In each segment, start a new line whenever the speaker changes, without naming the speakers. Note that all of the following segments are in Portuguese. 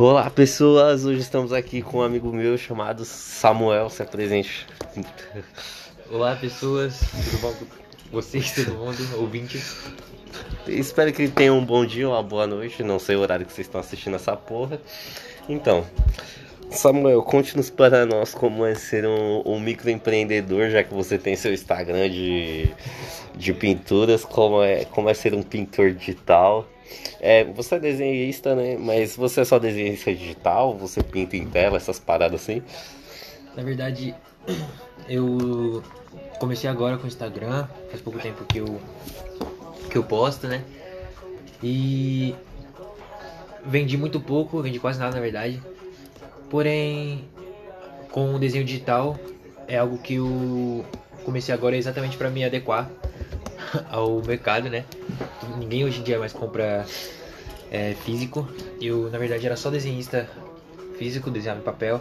Olá pessoas, hoje estamos aqui com um amigo meu chamado Samuel, se apresente.
Olá pessoas, tudo bom com vocês, todo mundo, ouvintes?
Espero que tenham um bom dia, uma boa noite, não sei o horário que vocês estão assistindo essa porra. Então, Samuel, conte-nos para nós como é ser um, um microempreendedor, já que você tem seu Instagram de, de pinturas, como é, como é ser um pintor digital. É, você é desenhista, né? Mas você é só desenhista digital? Você pinta em tela, essas paradas assim?
Na verdade, eu comecei agora com o Instagram, faz pouco tempo que eu que eu posto, né? E vendi muito pouco, vendi quase nada na verdade. Porém, com o desenho digital é algo que eu comecei agora exatamente para me adequar ao mercado, né? Ninguém hoje em dia mais compra é, físico. Eu, na verdade, era só desenhista físico, desenhar no papel.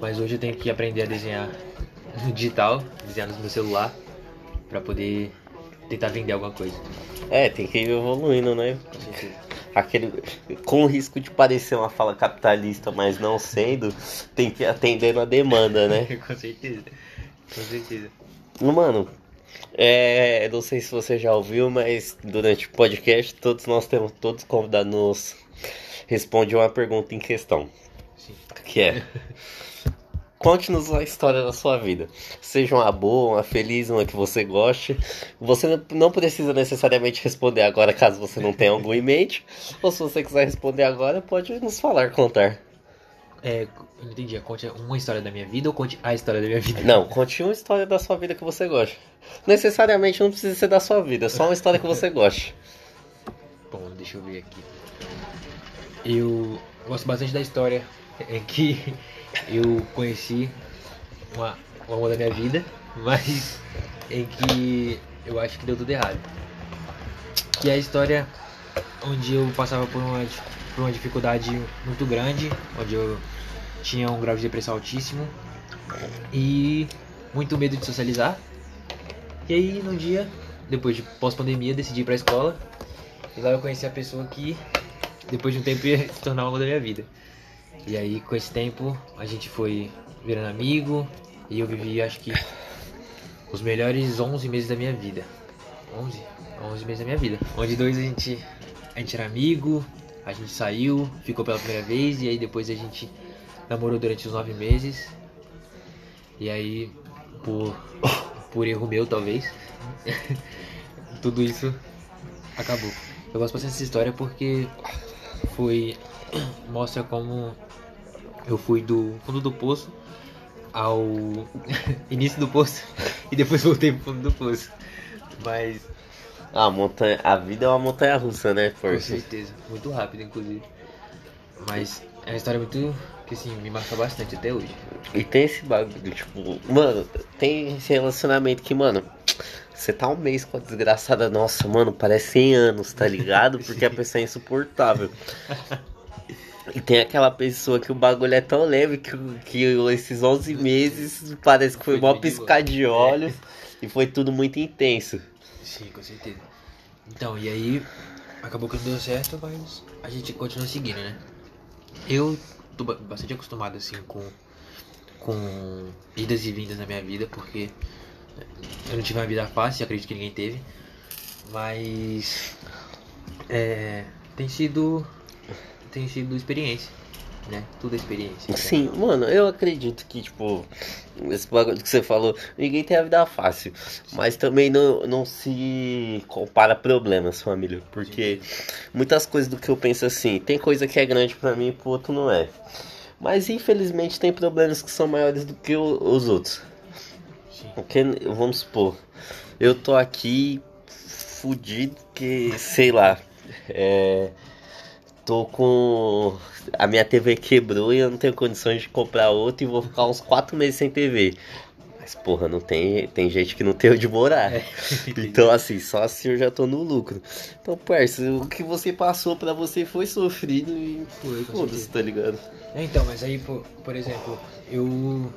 Mas hoje eu tenho que aprender a desenhar no digital, desenhar no meu celular, para poder tentar vender alguma coisa.
É, tem que ir evoluindo, né? Aquele, com o risco de parecer uma fala capitalista, mas não sendo, tem que atender na demanda, né?
com certeza. Com certeza.
Mano, é, não sei se você já ouviu, mas durante o podcast todos nós temos, todos convidados nos respondem uma pergunta em questão.
Sim.
Que é Conte-nos a história da sua vida. Seja uma boa, uma feliz, uma que você goste. Você não precisa necessariamente responder agora caso você não tenha algum em mente. Ou se você quiser responder agora, pode nos falar, contar.
É, não entendi. Conte uma história da minha vida ou conte a história da minha vida?
Não, conte uma história da sua vida que você goste. Necessariamente não precisa ser da sua vida, só uma história que você goste.
Bom, deixa eu ver aqui. Eu gosto bastante da história em que eu conheci uma, o amor da minha vida, mas em que eu acho que deu tudo errado. Que é a história onde eu passava por uma, por uma dificuldade muito grande, onde eu tinha um grau de depressão altíssimo e muito medo de socializar. E aí, num dia, depois de pós-pandemia, decidi ir pra escola e lá eu conheci a pessoa que, depois de um tempo, ia se tornar o da minha vida. E aí, com esse tempo, a gente foi virando amigo e eu vivi, acho que, os melhores 11 meses da minha vida. 11? 11 meses da minha vida. Onde dois a gente, a gente era amigo, a gente saiu, ficou pela primeira vez e aí depois a gente namorou durante os 9 meses. E aí, por, por erro meu, talvez, tudo isso acabou. Eu gosto bastante dessa história porque foi mostra como eu fui do fundo do poço ao início do poço e depois voltei pro fundo do poço. Mas.
A, montanha, a vida é uma montanha russa, né,
Com certeza. Muito rápido, inclusive. Mas é uma história muito. que assim, me marca bastante até hoje.
E tem esse bagulho, tipo, mano, tem esse relacionamento que, mano, você tá um mês com a desgraçada, nossa, mano, parece 100 anos, tá ligado? Porque a pessoa é insuportável. E tem aquela pessoa que o bagulho é tão leve que, que esses 11 meses parece que foi, foi mó piscar de olhos é. e foi tudo muito intenso.
Sim, com certeza. Então, e aí acabou que não deu certo, mas a gente continua seguindo, né? Eu tô bastante acostumado assim com com idas e vindas na minha vida, porque eu não tive uma vida fácil, acredito que ninguém teve. Mas é, tem sido tem sido experiência, né? Tudo é experiência.
Sim, mano, eu acredito que, tipo, esse bagulho que você falou, ninguém tem a vida fácil. Mas também não, não se compara problemas, família. Porque muitas coisas do que eu penso assim, tem coisa que é grande para mim e pro outro não é. Mas infelizmente tem problemas que são maiores do que o, os outros. Porque, vamos supor, eu tô aqui fudido que, sei lá, é tô com. A minha TV quebrou e eu não tenho condições de comprar outra e vou ficar uns 4 meses sem TV. Mas, porra, não tem, tem gente que não tem onde morar. É. Então, assim, só assim eu já tô no lucro. Então, parceiro, o que você passou pra você foi sofrido e foda-se, tá ligado?
É, então, mas aí, por, por exemplo, eu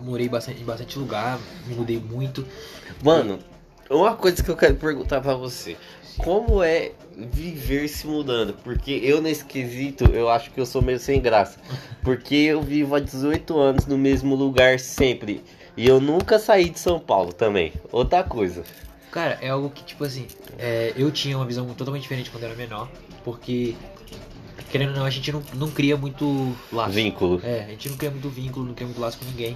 morei bastante, em bastante lugar, me mudei muito.
Mano, uma coisa que eu quero perguntar pra você. Como é viver se mudando. Porque eu, nesse quesito, eu acho que eu sou meio sem graça. Porque eu vivo há 18 anos no mesmo lugar sempre. E eu nunca saí de São Paulo também. Outra coisa.
Cara, é algo que, tipo assim, é, eu tinha uma visão totalmente diferente quando eu era menor, porque, querendo ou não, a gente não, não cria muito laço.
Vínculo.
É, a gente não cria muito vínculo, não cria muito laço com ninguém,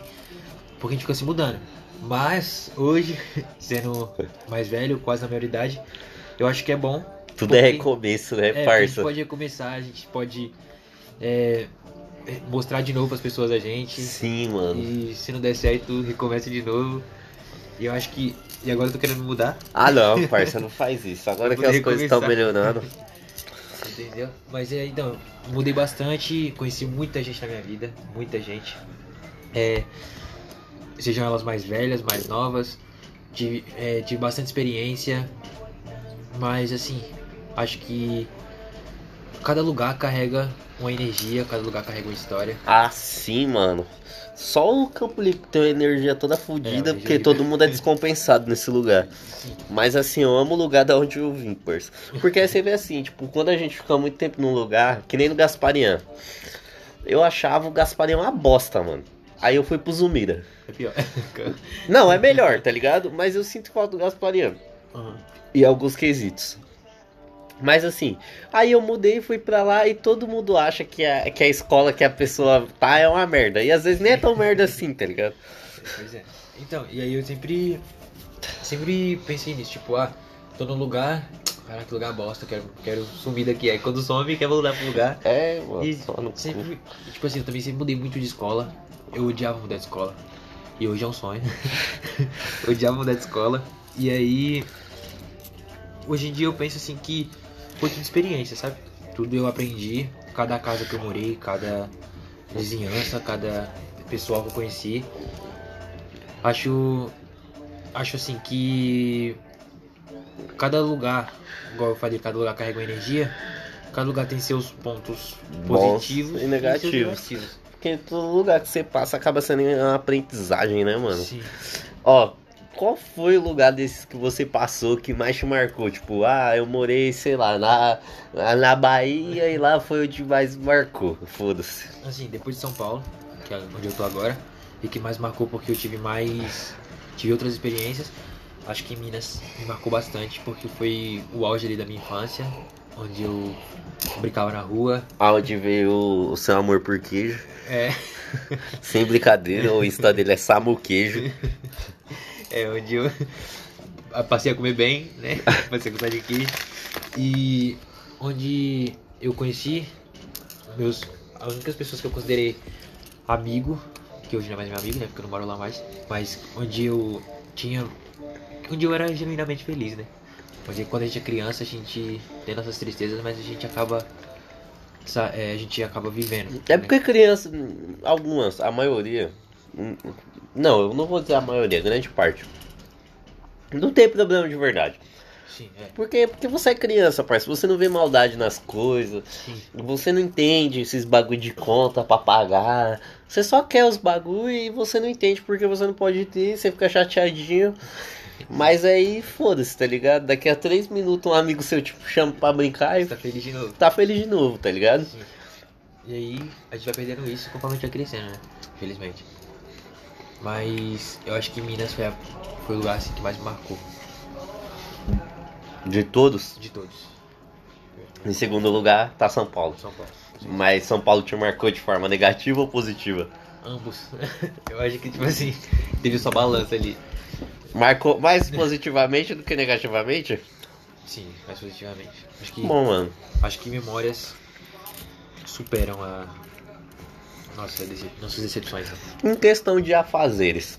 porque a gente fica se mudando. Mas, hoje, sendo mais velho, quase na maioridade, eu acho que é bom.
Tudo é
porque-
recomeço, né,
É, porque a gente
parça?
pode recomeçar, a gente pode é, mostrar de novo para as pessoas a gente.
Sim, mano.
E se não der certo, recomeça de novo. E eu acho que. E agora eu tô querendo mudar,
Ah, não, parça, não faz isso. Agora que as
poder
coisas estão
recomeçar.
melhorando.
entendeu? Mas é, então, mudei bastante, conheci muita gente na minha vida, muita gente. É, sejam elas mais velhas, mais novas. Tive, é, tive bastante experiência. Mas assim, acho que cada lugar carrega uma energia, cada lugar carrega uma história.
Ah, sim, mano. Só o Campo Limpo tem uma energia toda fodida,
É,
porque todo mundo é descompensado nesse lugar. Mas assim, eu amo o lugar da onde eu vim, parça. Porque aí você vê assim, tipo, quando a gente fica muito tempo num lugar, que nem no Gasparian. Eu achava o Gasparian uma bosta, mano. Aí eu fui pro Zumira.
É pior.
Não, é melhor, tá ligado? Mas eu sinto falta do Gasparian.
Uhum.
E alguns quesitos. Mas assim, aí eu mudei e fui pra lá e todo mundo acha que a, que a escola que a pessoa tá é uma merda. E às vezes nem é tão merda assim, tá ligado?
Pois é. Então, e aí eu sempre. Sempre pensei nisso, tipo, ah, tô num lugar. Caraca, que lugar bosta, quero, quero sumir daqui. Aí quando some, quer voltar pro lugar.
É, mano,
E
cu.
sempre. Tipo assim, eu também sempre mudei muito de escola. Eu odiava mudar de escola. E hoje é um sonho. eu odiava mudar de escola. E aí. Hoje em dia eu penso assim que foi tudo experiência, sabe? Tudo eu aprendi. Cada casa que eu morei, cada vizinhança, cada pessoal que eu conheci. Acho. Acho assim que. Cada lugar, igual eu falei, cada lugar carrega uma energia. Cada lugar tem seus pontos positivos
e negativos.
negativos.
Porque todo lugar que você passa acaba sendo uma aprendizagem, né, mano?
Sim.
Ó, qual foi o lugar desses que você passou que mais te marcou? Tipo, ah, eu morei, sei lá, na, na Bahia e lá foi onde mais marcou. Foda-se.
Assim, depois de São Paulo, que é onde eu tô agora, e que mais marcou porque eu tive mais. tive outras experiências. Acho que Minas me marcou bastante porque foi o auge ali da minha infância, onde eu brincava na rua.
Aonde veio o seu amor por queijo.
É,
Sem brincadeira, o Insta dele é Samu Queijo.
é onde eu passei a comer bem, né? Passei a gostar de queijo. E onde eu conheci meus. As únicas pessoas que eu considerei amigo, que hoje não é mais meu amigo, né? Porque eu não moro lá mais. Mas onde eu tinha. Onde eu era genuinamente feliz, né? Onde quando a gente é criança a gente tem nossas tristezas, mas a gente acaba. é, a gente acaba vivendo.
É
né?
porque criança, algumas, a maioria. Não, eu não vou dizer a maioria, grande parte. Não tem problema de verdade.
Sim, é.
Porque, porque você é criança, parceiro. Você não vê maldade nas coisas.
Sim.
Você não entende esses bagulho de conta pra pagar. Você só quer os bagulho e você não entende porque você não pode ter. Você fica chateadinho. Mas aí, foda-se, tá ligado? Daqui a três minutos um amigo seu te chama pra brincar e
tá feliz de novo.
tá feliz de novo, tá ligado?
Sim. E aí a gente vai perdendo isso conforme a gente vai crescendo, né? Infelizmente. Mas eu acho que Minas foi, a- foi o lugar assim, que mais me marcou
De todos.
de todos.
Em segundo lugar, tá São Paulo.
São Paulo.
Mas São Paulo te marcou de forma negativa ou positiva?
Ambos. eu acho que tipo assim, teve sua balança ali.
Marcou mais positivamente do que negativamente?
Sim, mais positivamente. Acho que,
Bom, mano.
acho que memórias superam a. Nossas decepções. né?
Em questão de afazeres.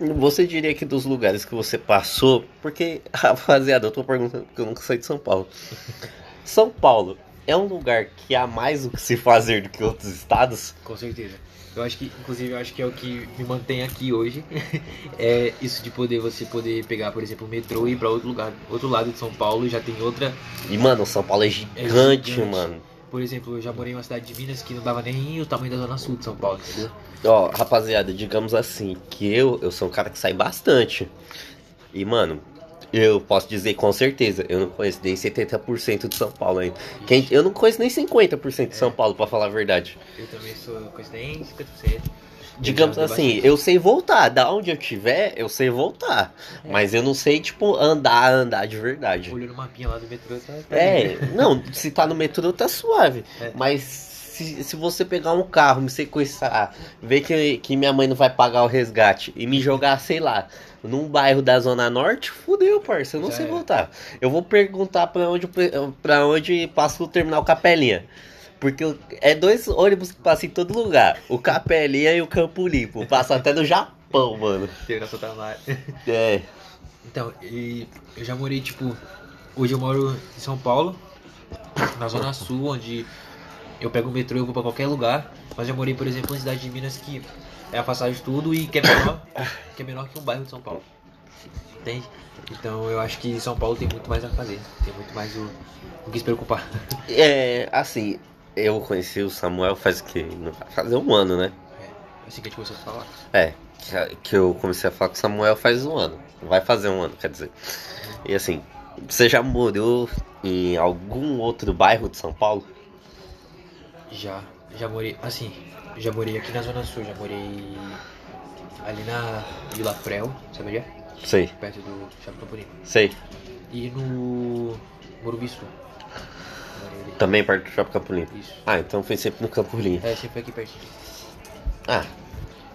Hum.
Você diria que dos lugares que você passou, porque, rapaziada, eu tô perguntando porque eu nunca saí de São Paulo. São Paulo é um lugar que há mais o que se fazer do que outros estados?
Com certeza. Eu acho que, inclusive, eu acho que é o que me mantém aqui hoje. é isso de poder você poder pegar, por exemplo, o metrô e ir pra outro lugar, outro lado de São Paulo, já tem outra.
E, mano, São Paulo é gigante,
gigante.
mano.
Por exemplo, eu já morei em uma cidade de Minas que não dava nem o tamanho da zona sul de São Paulo, entendeu?
Ó, rapaziada, digamos assim, que eu, eu sou um cara que sai bastante. E, mano, Eu posso dizer com certeza, eu não conheço nem 70% de São Paulo ainda. Quem, eu não conheço nem 50% de São Paulo, pra falar a verdade.
Eu também sou conheço nem 50%.
Digamos assim, eu sei voltar. Da onde eu tiver, eu sei voltar.
É.
Mas eu não sei, tipo, andar, andar de verdade.
Olhando o mapinha lá do metrô, tá, tá
É, não, se tá no metrô tá suave.
É.
Mas se, se você pegar um carro, me sequestrar, ver que, que minha mãe não vai pagar o resgate e me jogar, sei lá, num bairro da Zona Norte, fudeu, parça, eu não
Já
sei
é.
voltar. Eu vou perguntar pra onde, pra onde passa o terminal Capelinha. Porque é dois ônibus que passam em todo lugar. O Capelinha e o Campo Limpo. Passa até no Japão, mano.
Tem na Santa.
É.
Então, e eu já morei, tipo. Hoje eu moro em São Paulo, na Zona Sul, onde eu pego o metrô e eu vou pra qualquer lugar. Mas já morei, por exemplo, em cidade de Minas que é afastado de tudo e que é menor, que é menor que um bairro de São Paulo. Entende? Então eu acho que São Paulo tem muito mais a fazer. Tem muito mais o, o que se preocupar.
É, assim, eu conheci o Samuel faz vai fazer um ano, né?
É assim que a gente começou a falar.
É, que- que eu comecei a falar com o Samuel faz um ano. Vai fazer um ano, quer dizer. E assim, você já morou em algum outro bairro de São Paulo?
Já, já morei, assim, já morei aqui na Zona Sul, já morei ali na Vila Frel, sabe onde é?
Sei,
Perto do Shopping
sei.
E no Morumbi Sul.
Também perto do Shopping Campo Limpo.
Isso.
Ah, então foi sempre no Campo Limpo.
É, sempre aqui pertinho.
Ah,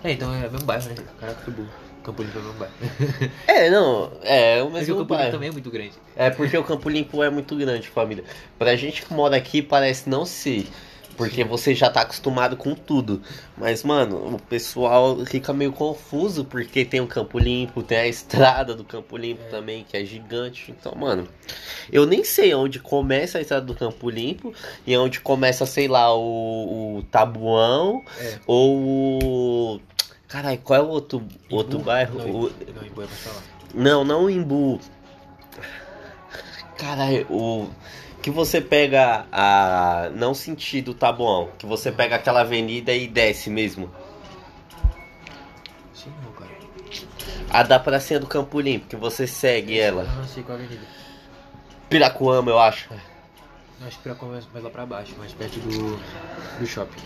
É, então é o mesmo bairro, né? Caraca, que burro. Campo Limpo é o mesmo bairro.
é, não, é o
Mas o
mesmo
Campo Limpo
bairro.
também é muito grande.
É porque o Campo Limpo é muito grande, família. Pra gente que mora aqui, parece não ser. Porque você já tá acostumado com tudo. Mas, mano, o pessoal fica meio confuso porque tem o Campo Limpo, tem a estrada do Campo Limpo
É.
também, que é gigante. Então, mano, eu nem sei onde começa a estrada do Campo Limpo e onde começa, sei lá, o, o Tabuão
É.
ou o. Caralho, qual é o outro, outro
Imbu?
bairro?
Não,
O-
não, Imbu é pra lá.
não, não o Imbu. Caralho, o. Que você pega a. Não sentido Tabuão. Que você pega aquela avenida e desce mesmo.
Sim, não, cara.
A da pracinha do Campo Limpo, que você segue ela.
Ah, sei qual é avenida.
Piracuama, eu acho.
Eu Acho que pra começar mais lá pra baixo, mais perto do, do shopping.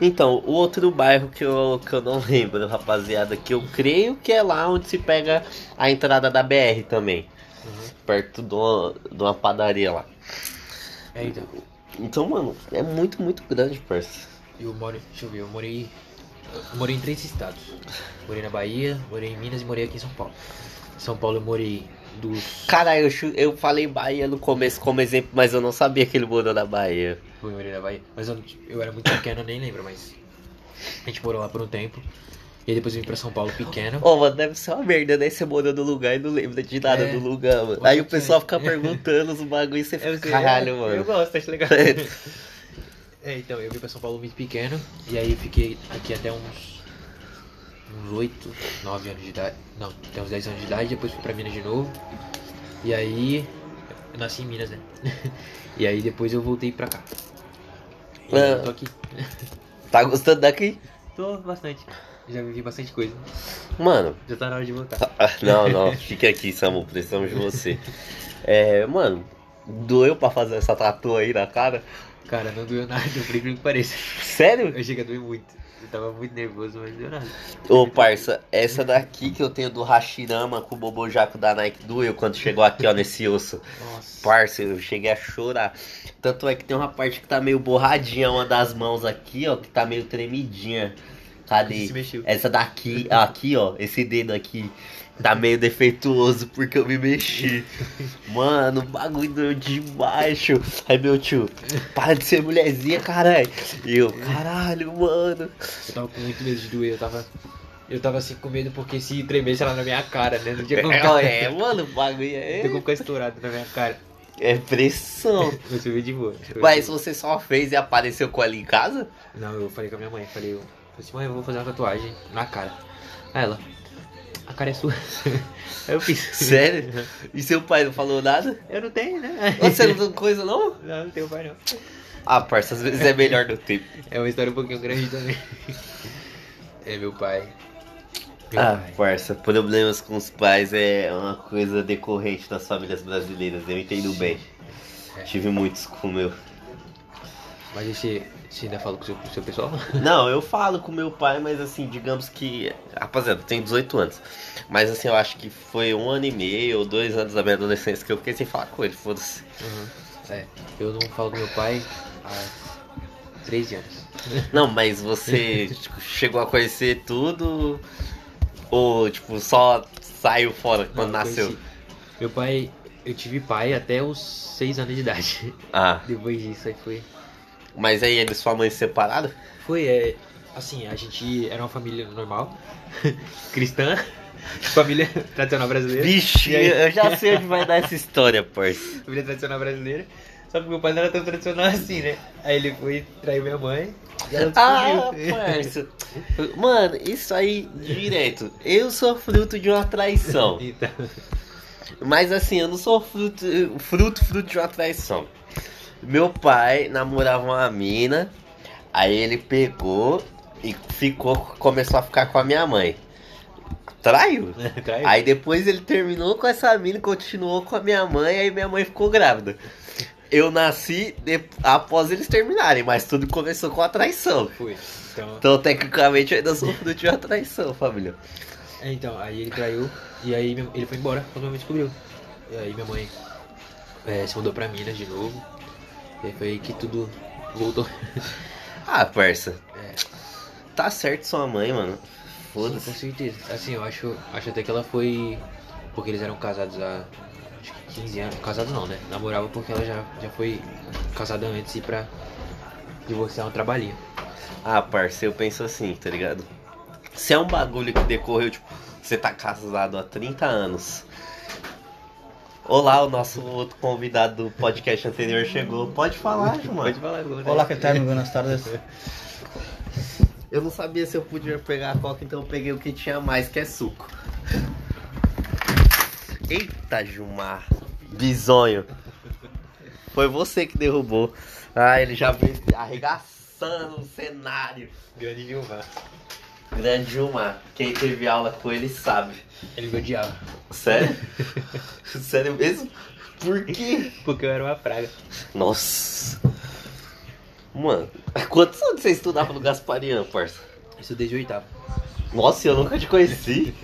Então, o outro bairro que eu, que eu não lembro, rapaziada, que eu creio que é lá onde se pega a entrada da BR também.
Uhum.
Perto de uma, de uma padaria lá.
É, então.
Então, mano, é muito, muito grande, parça.
Eu moro, deixa eu ver, eu morei. Eu morei em três estados. Morei na Bahia, morei em Minas e morei aqui em São Paulo. Em São Paulo eu morei dos.
Cara, eu, eu falei Bahia no começo como exemplo, mas eu não sabia que ele morou na Bahia.
Eu morei na Bahia. Mas eu, eu era muito pequeno, eu nem lembro, mas. A gente morou lá por um tempo. E aí depois eu vim pra São Paulo pequeno.
Ô, mano, deve ser uma merda, né? Você morou no lugar e não lembra de nada
É.
do lugar, mano. Aí o pessoal fica perguntando os bagulho e você fica,
Eu
caralho,
eu-
mano.
Eu gosto, acho legal. é, então, eu vim pra São Paulo muito pequeno. E aí fiquei aqui até uns. Uns 8, 9 anos de idade. Não, até uns 10 anos de idade. Depois fui pra Minas de novo. E aí. Eu nasci em Minas, né? e aí depois eu voltei pra cá. E
Ah.
tô aqui.
Tá gostando daqui?
Tô bastante. Já vivi bastante coisa.
Mano,
Já tá na hora de voltar.
ah, não, não, fique aqui, Samu, precisamos de você. É, mano, doeu pra fazer essa tatu aí na cara?
Cara, não doeu nada, por incrível que pareça.
Sério?
Eu cheguei a doer muito. Eu tava muito nervoso, mas não deu nada.
Ô, parça, essa daqui que eu tenho do Hashirama com o Bobojaco da Nike doeu quando chegou aqui, ó, nesse osso.
Nossa.
Parça, eu cheguei a chorar. Tanto é que tem uma parte que tá meio borradinha, uma das mãos aqui, ó, que tá meio tremidinha. Cadê?
Se mexeu.
Essa daqui, aqui, ó, esse dedo aqui tá meio defeituoso porque eu me mexi. Mano, o bagulho doeu demais, tio. Aí meu tio, para de ser mulherzinha, caralho. E eu, caralho, mano.
Eu tava com muito medo de doer, eu tava. Eu tava assim com medo porque se tremesse ela na minha cara, né? Não tinha como ficar,
É, é, mano, o bagulho
não tinha como
é,
ficar estourado na minha cara.
é pressão.
Mas eu vi de boa.
Mas você só fez e apareceu com ela em casa?
Não, eu falei com a minha mãe, falei, falei assim, mãe, eu vou fazer uma tatuagem na cara. Aí ela, a cara é sua. Aí eu fiz.
Sério? E seu pai não falou nada?
Eu não tenho, né?
Você não tem coisa não?
Não, não tenho pai não.
Ah, parça, às vezes é melhor do tempo.
É uma história um pouquinho grande também. É meu pai. Meu
Ah,
pai.
parça, problemas com os pais é uma coisa decorrente das famílias brasileiras, eu entendo bem.
É.
Tive muitos com o meu.
Mas esse, você ainda fala com o seu, com o seu pessoal?
Não, eu falo com meu pai, mas assim, digamos que. Rapaziada, eu tenho 18 anos. Mas assim, eu acho que foi um ano e meio ou dois anos da minha adolescência que eu fiquei sem falar com ele, foda-se.
É, eu não falo com meu pai há 13 anos.
Não, mas você tipo, chegou a conhecer tudo? Ou, tipo, só saiu fora quando
Não, eu
nasceu?
conheci. Meu pai, eu tive pai até os 6 anos de idade.
Ah,
Depois disso aí foi.
Mas aí ele e sua mãe separaram?
Foi, é. Assim, a gente era uma família normal, cristã, família tradicional brasileira.
Vixe,
aí?
eu já sei onde vai dar essa história, parça.
Família tradicional brasileira. Só que meu pai não era tão tradicional assim, né? Aí ele foi trair minha mãe e ela
Ah, parça. Mano, isso aí direto. Eu sou fruto de uma traição.
então,
Mas assim, eu não sou fruto, fruto, fruto de uma traição. Meu pai namorava uma mina, aí ele pegou e ficou, começou a ficar com a minha mãe. Traiu?
traiu.
Aí depois ele terminou com essa mina, e continuou com a minha mãe, aí minha mãe ficou grávida. Eu nasci de- após eles terminarem, mas tudo começou com a traição.
Foi. Então,
Então, tecnicamente, eu ainda sou fruto de uma traição, família.
é, então, aí ele traiu e aí ele foi embora quando minha mãe descobriu. E aí minha mãe é, se mudou pra Minas de novo. E foi aí que tudo voltou.
Ah, parça.
É.
Tá certo sua mãe, mano. Foda-se.
com certeza. Assim, eu acho, acho até que ela foi. Porque eles eram casados há acho que 15 anos. Casados não, né? Namorava porque ela já, já foi casada antes e pra divorciar um trabalhinho.
Ah, parça, eu penso assim, tá ligado? Se é um bagulho que decorreu, tipo, você tá casado há 30 anos. Olá, o nosso outro convidado do podcast anterior chegou. Pode falar,
Pode
mano.
falar, Bruno.
Olá, que tal? Buenas tardes.
Eu não sabia se eu podia pegar a coca, então eu peguei o que tinha mais, que é suco. Eita, Gilmar. Bisonho. Foi você que derrubou. Ah, ele já veio arregaçando o cenário.
Grande Gilmar.
Grande Gilmar. Quem teve aula com ele sabe.
Ele me odiava.
Sério? Sério mesmo? Por quê?
Porque eu era uma praga.
Nossa. Mano, quantos anos você estudava no Gasparian, parça?
Isso desde o oitavo.
Nossa, eu nunca te conheci.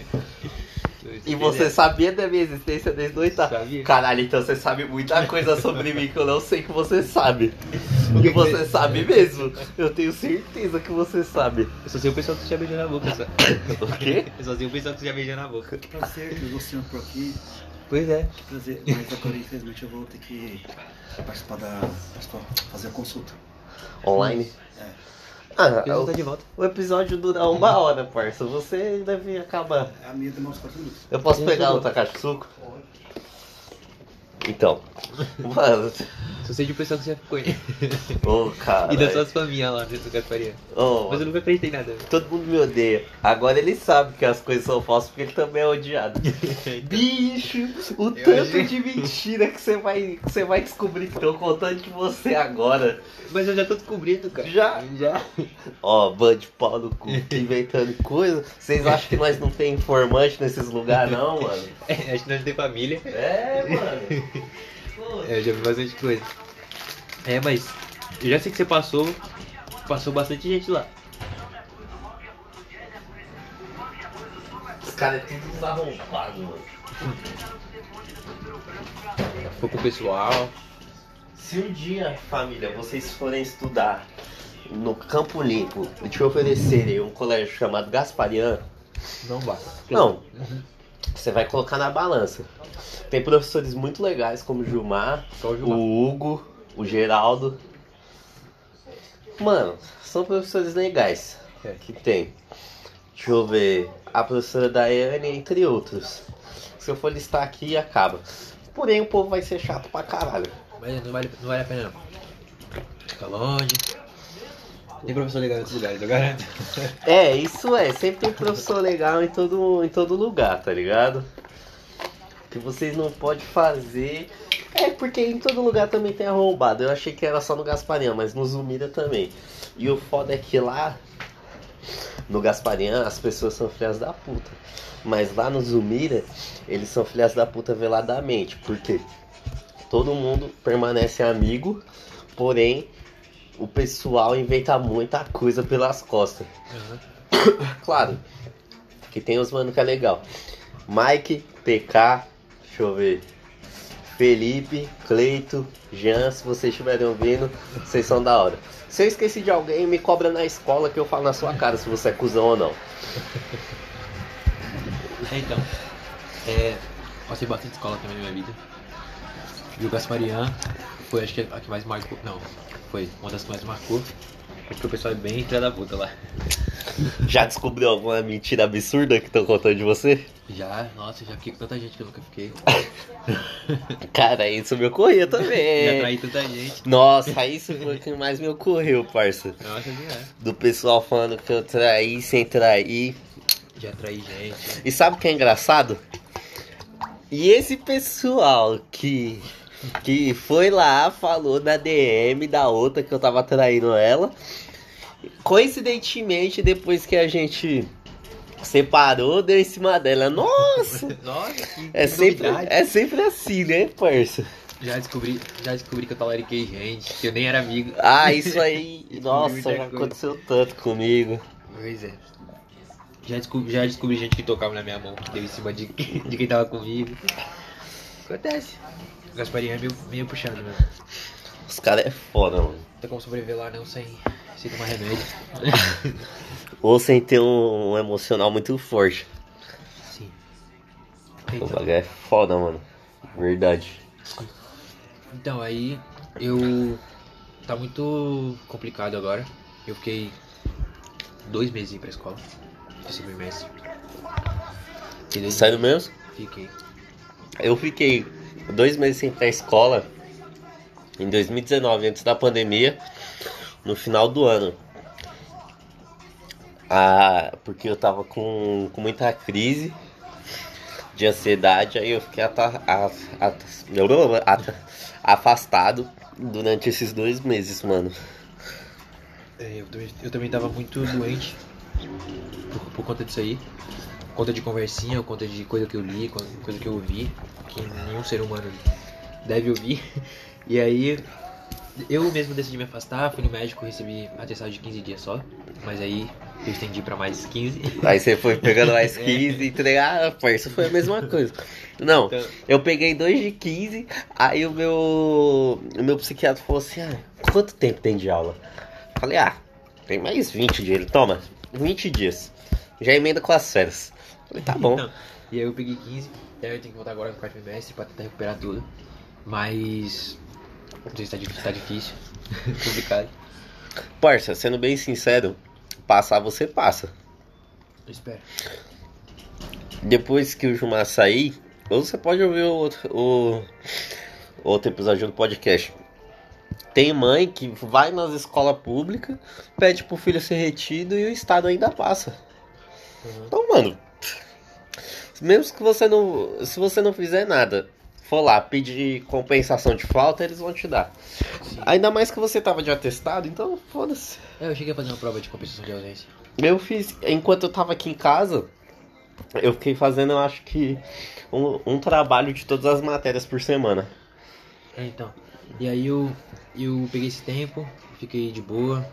E você sabia da minha existência desde o oitavo?
Sabia.
Caralho, então você sabe muita coisa sobre mim que eu não sei que você sabe.
O
E você sabe mesmo. Eu tenho certeza que você sabe.
Eu só sei o pessoal que já beijou na boca. Só.
O quê?
Eu só sei o pessoal que já beijou na boca.
Que prazer ter você por aqui.
Pois é.
Que prazer. Mas agora, infelizmente, eu vou ter que participar da. participar- fazer a consulta.
Online?
É.
Ah,
Eu
o,
tô de volta.
o episódio dura uma hora, parça. Você deve acabar.
A minha demora uns 4 minutos.
Eu posso pegar outra caixa de suco? Então. Mano,
Só sei de pessoal que já ficou. hein?
ô cara.
E das suas famílias lá dentro do Gasparia.
Ô,
Mas eu nunca acreditei em nada.
Todo mundo me odeia. Agora ele sabe que as coisas são falsas porque ele também é odiado. Bicho, o
Eu
tanto
achei-
de mentira que você vai, que você vai descobrir que estão contando de você agora.
Mas eu já tô descobrindo, cara.
Já?
Já.
Ó, bando de pau no cu, inventando coisa. Vocês acham que nós não tem informante nesses lugares, não, mano?
É, acho que nós tem família.
É, mano.
É, eu já vi bastante coisa. É, mas eu já sei que você passou. Passou bastante gente lá.
Os caras é tudo uns arrombados, mano.
Foi com o pessoal.
Se um dia, família, vocês forem estudar no Campo Limpo e te oferecerem um colégio chamado Gasparian,
Não vá.
não. Você vai colocar na balança. Tem professores muito legais como o Gilmar,
o Gilmar.
o Hugo, o Geraldo. Mano, são professores legais
É.
que tem. Deixa eu ver. A professora Daiane, entre outros. Se eu for listar aqui, acaba. Porém, o povo vai ser chato pra caralho.
Mas não vale, não vale a pena não. Fica longe. Tem professor legal em outros lugares, eu garanto.
É, isso é. Sempre tem professor legal em todo, em todo lugar, tá ligado? O que vocês não podem fazer. É, porque em todo lugar também tem arrombado. Eu achei que era só no Gasparian, mas no Zumira também. E o foda é que lá no Gasparian as pessoas são filhas da puta. Mas lá no Zumira, eles são filhas da puta veladamente. Porque todo mundo permanece amigo, porém o pessoal inventa muita coisa pelas costas. Claro, que tem os mano que é legal. Mike, PK, deixa eu ver. Felipe, Cleito, Jean, se vocês estiverem ouvindo, vocês são da hora. Se eu esqueci de alguém, me cobra na escola que eu falo na sua cara se você é cuzão ou não.
É, então, é, passei bastante escola também na minha vida. E o Gasparian foi acho que a que mais marcou. Não, foi uma das que mais marcou. Porque o pessoal é bem filha da puta lá.
Já descobriu alguma mentira absurda que estão contando de você?
Já, nossa, já fiquei com tanta gente que eu nunca fiquei.
Cara, isso me ocorreu
Já
também.
traí tanta gente.
Nossa, isso foi o que mais me ocorreu, parça.
Nossa, já.
Do pessoal falando que eu traí sem trair.
Já traí gente.
E sabe o que é engraçado? E esse pessoal que que foi lá, falou na DM da outra que eu tava traindo ela. Coincidentemente, depois que a gente separou, deu em cima dela. Nossa!
Nossa, que,
É sempre, é sempre assim, né, parça?
Já descobri, já descobri que eu talariquei gente, que eu nem era amigo.
Ah, isso aí, nossa, já aconteceu tanto comigo.
Pois é. Já descobri, já descobri gente que tocava na minha mão, que deu em cima de, de quem tava comigo. Acontece. O Gasparinho é meio, meio puxado, né?
Os caras é foda, mano.
Não tem como sobreviver lá não sem, sem tomar remédio.
Ou sem ter um, um emocional muito forte.
Sim.
O
Então,
bagulho é foda, mano. Verdade.
então, aí eu. Tá muito complicado agora. Eu fiquei dois meses pra escola. Esse dois
Sério mesmo?
Fiquei.
Eu fiquei dois meses sem ir pra escola em 2019, antes da pandemia, no final do ano. Ah, porque eu tava com, com muita crise de ansiedade, aí eu fiquei ata- ata- ata- afastado durante esses dois meses, mano.
É, eu, também, eu também tava muito doente por, por conta disso aí. Conta de conversinha, conta de coisa que eu li, co- coisa que eu ouvi, que nenhum ser humano deve ouvir. E aí eu mesmo decidi me afastar, fui no médico, recebi atestado de 15 dias só. Mas aí eu estendi pra mais 15.
Aí você foi pegando mais 15 e entregar, ah, parça, foi a mesma coisa. Não,
Então-
eu peguei dois de 15, aí o meu, o meu psiquiatra falou assim, ah, quanto tempo tem de aula? Falei, ah, tem mais 20 dias. Ele, toma, 20 dias. Já emenda com as férias. Falei, tá bom.
E aí eu peguei 15, e aí eu tenho que voltar agora no quarto trimestre pra tentar recuperar tudo. Mas. Não sei se tá difícil, tá difícil. complicado.
Parça, sendo bem sincero, passar você passa.
Eu espero.
Depois que o Jumar sair, ou você pode ouvir o outro, o outro episódio do podcast. Tem mãe que vai nas escolas públicas, pede pro filho ser retido e o Estado ainda passa.
Uhum.
Então, mano, mesmo que você não. Se você não fizer nada, for lá pedir compensação de falta, eles vão te dar.
Sim.
Ainda mais que você tava de atestado, então foda-se.
É, eu cheguei a fazer uma prova de compensação de ausência.
Eu fiz, enquanto eu tava aqui em casa, eu fiquei fazendo, eu acho que, um, um trabalho de todas as matérias por semana.
É, então. E aí eu, eu peguei esse tempo, fiquei de boa.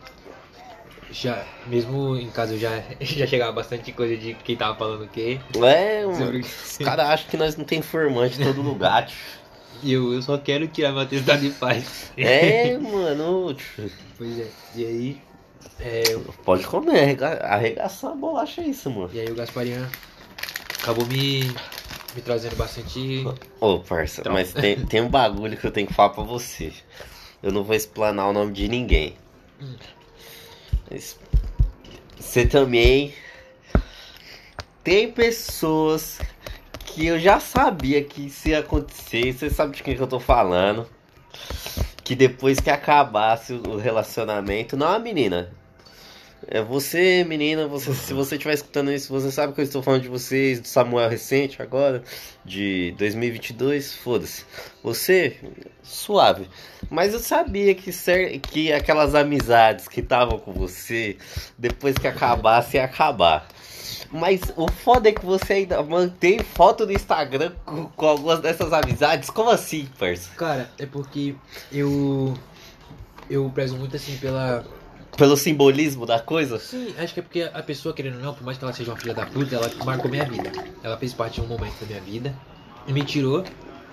Já, mesmo em casa eu já, já chegava bastante coisa de quem tava falando o quê.
É, mano, os caras acham que nós não tem informante em todo lugar. tio.
Eu, eu só quero tirar meu atestado de paz.
É, mano, tio,
Pois é. E aí. É, eu-
pode comer, arrega- arregaçar a bolacha é isso, mano.
e aí o Gasparian acabou me, me trazendo bastante.
Ô, parça, mas tem, tem um bagulho que eu tenho que falar pra você. Eu não vou explanar o nome de ninguém.
Hum.
Você também. Tem pessoas que eu já sabia que ia acontecer. Você sabe de quem que eu tô falando. Que depois que acabasse o relacionamento, não a menina. É você, menina, você, se você estiver escutando isso, você sabe que eu estou falando de vocês, do Samuel recente agora, de 2022, foda-se. Você, suave. Mas eu sabia que, cer- que aquelas amizades que estavam com você, depois que acabasse, ia acabar. Mas o foda é que você ainda mantém foto no Instagram com, com algumas dessas amizades. Como assim, parça?
Cara, é porque eu. Eu prezo muito assim pela.
Pelo simbolismo da coisa?
Sim, acho que é porque a pessoa, querendo ou não, por mais que ela seja uma filha da puta, ela marcou minha vida. Ela fez parte de um momento da minha vida e me tirou,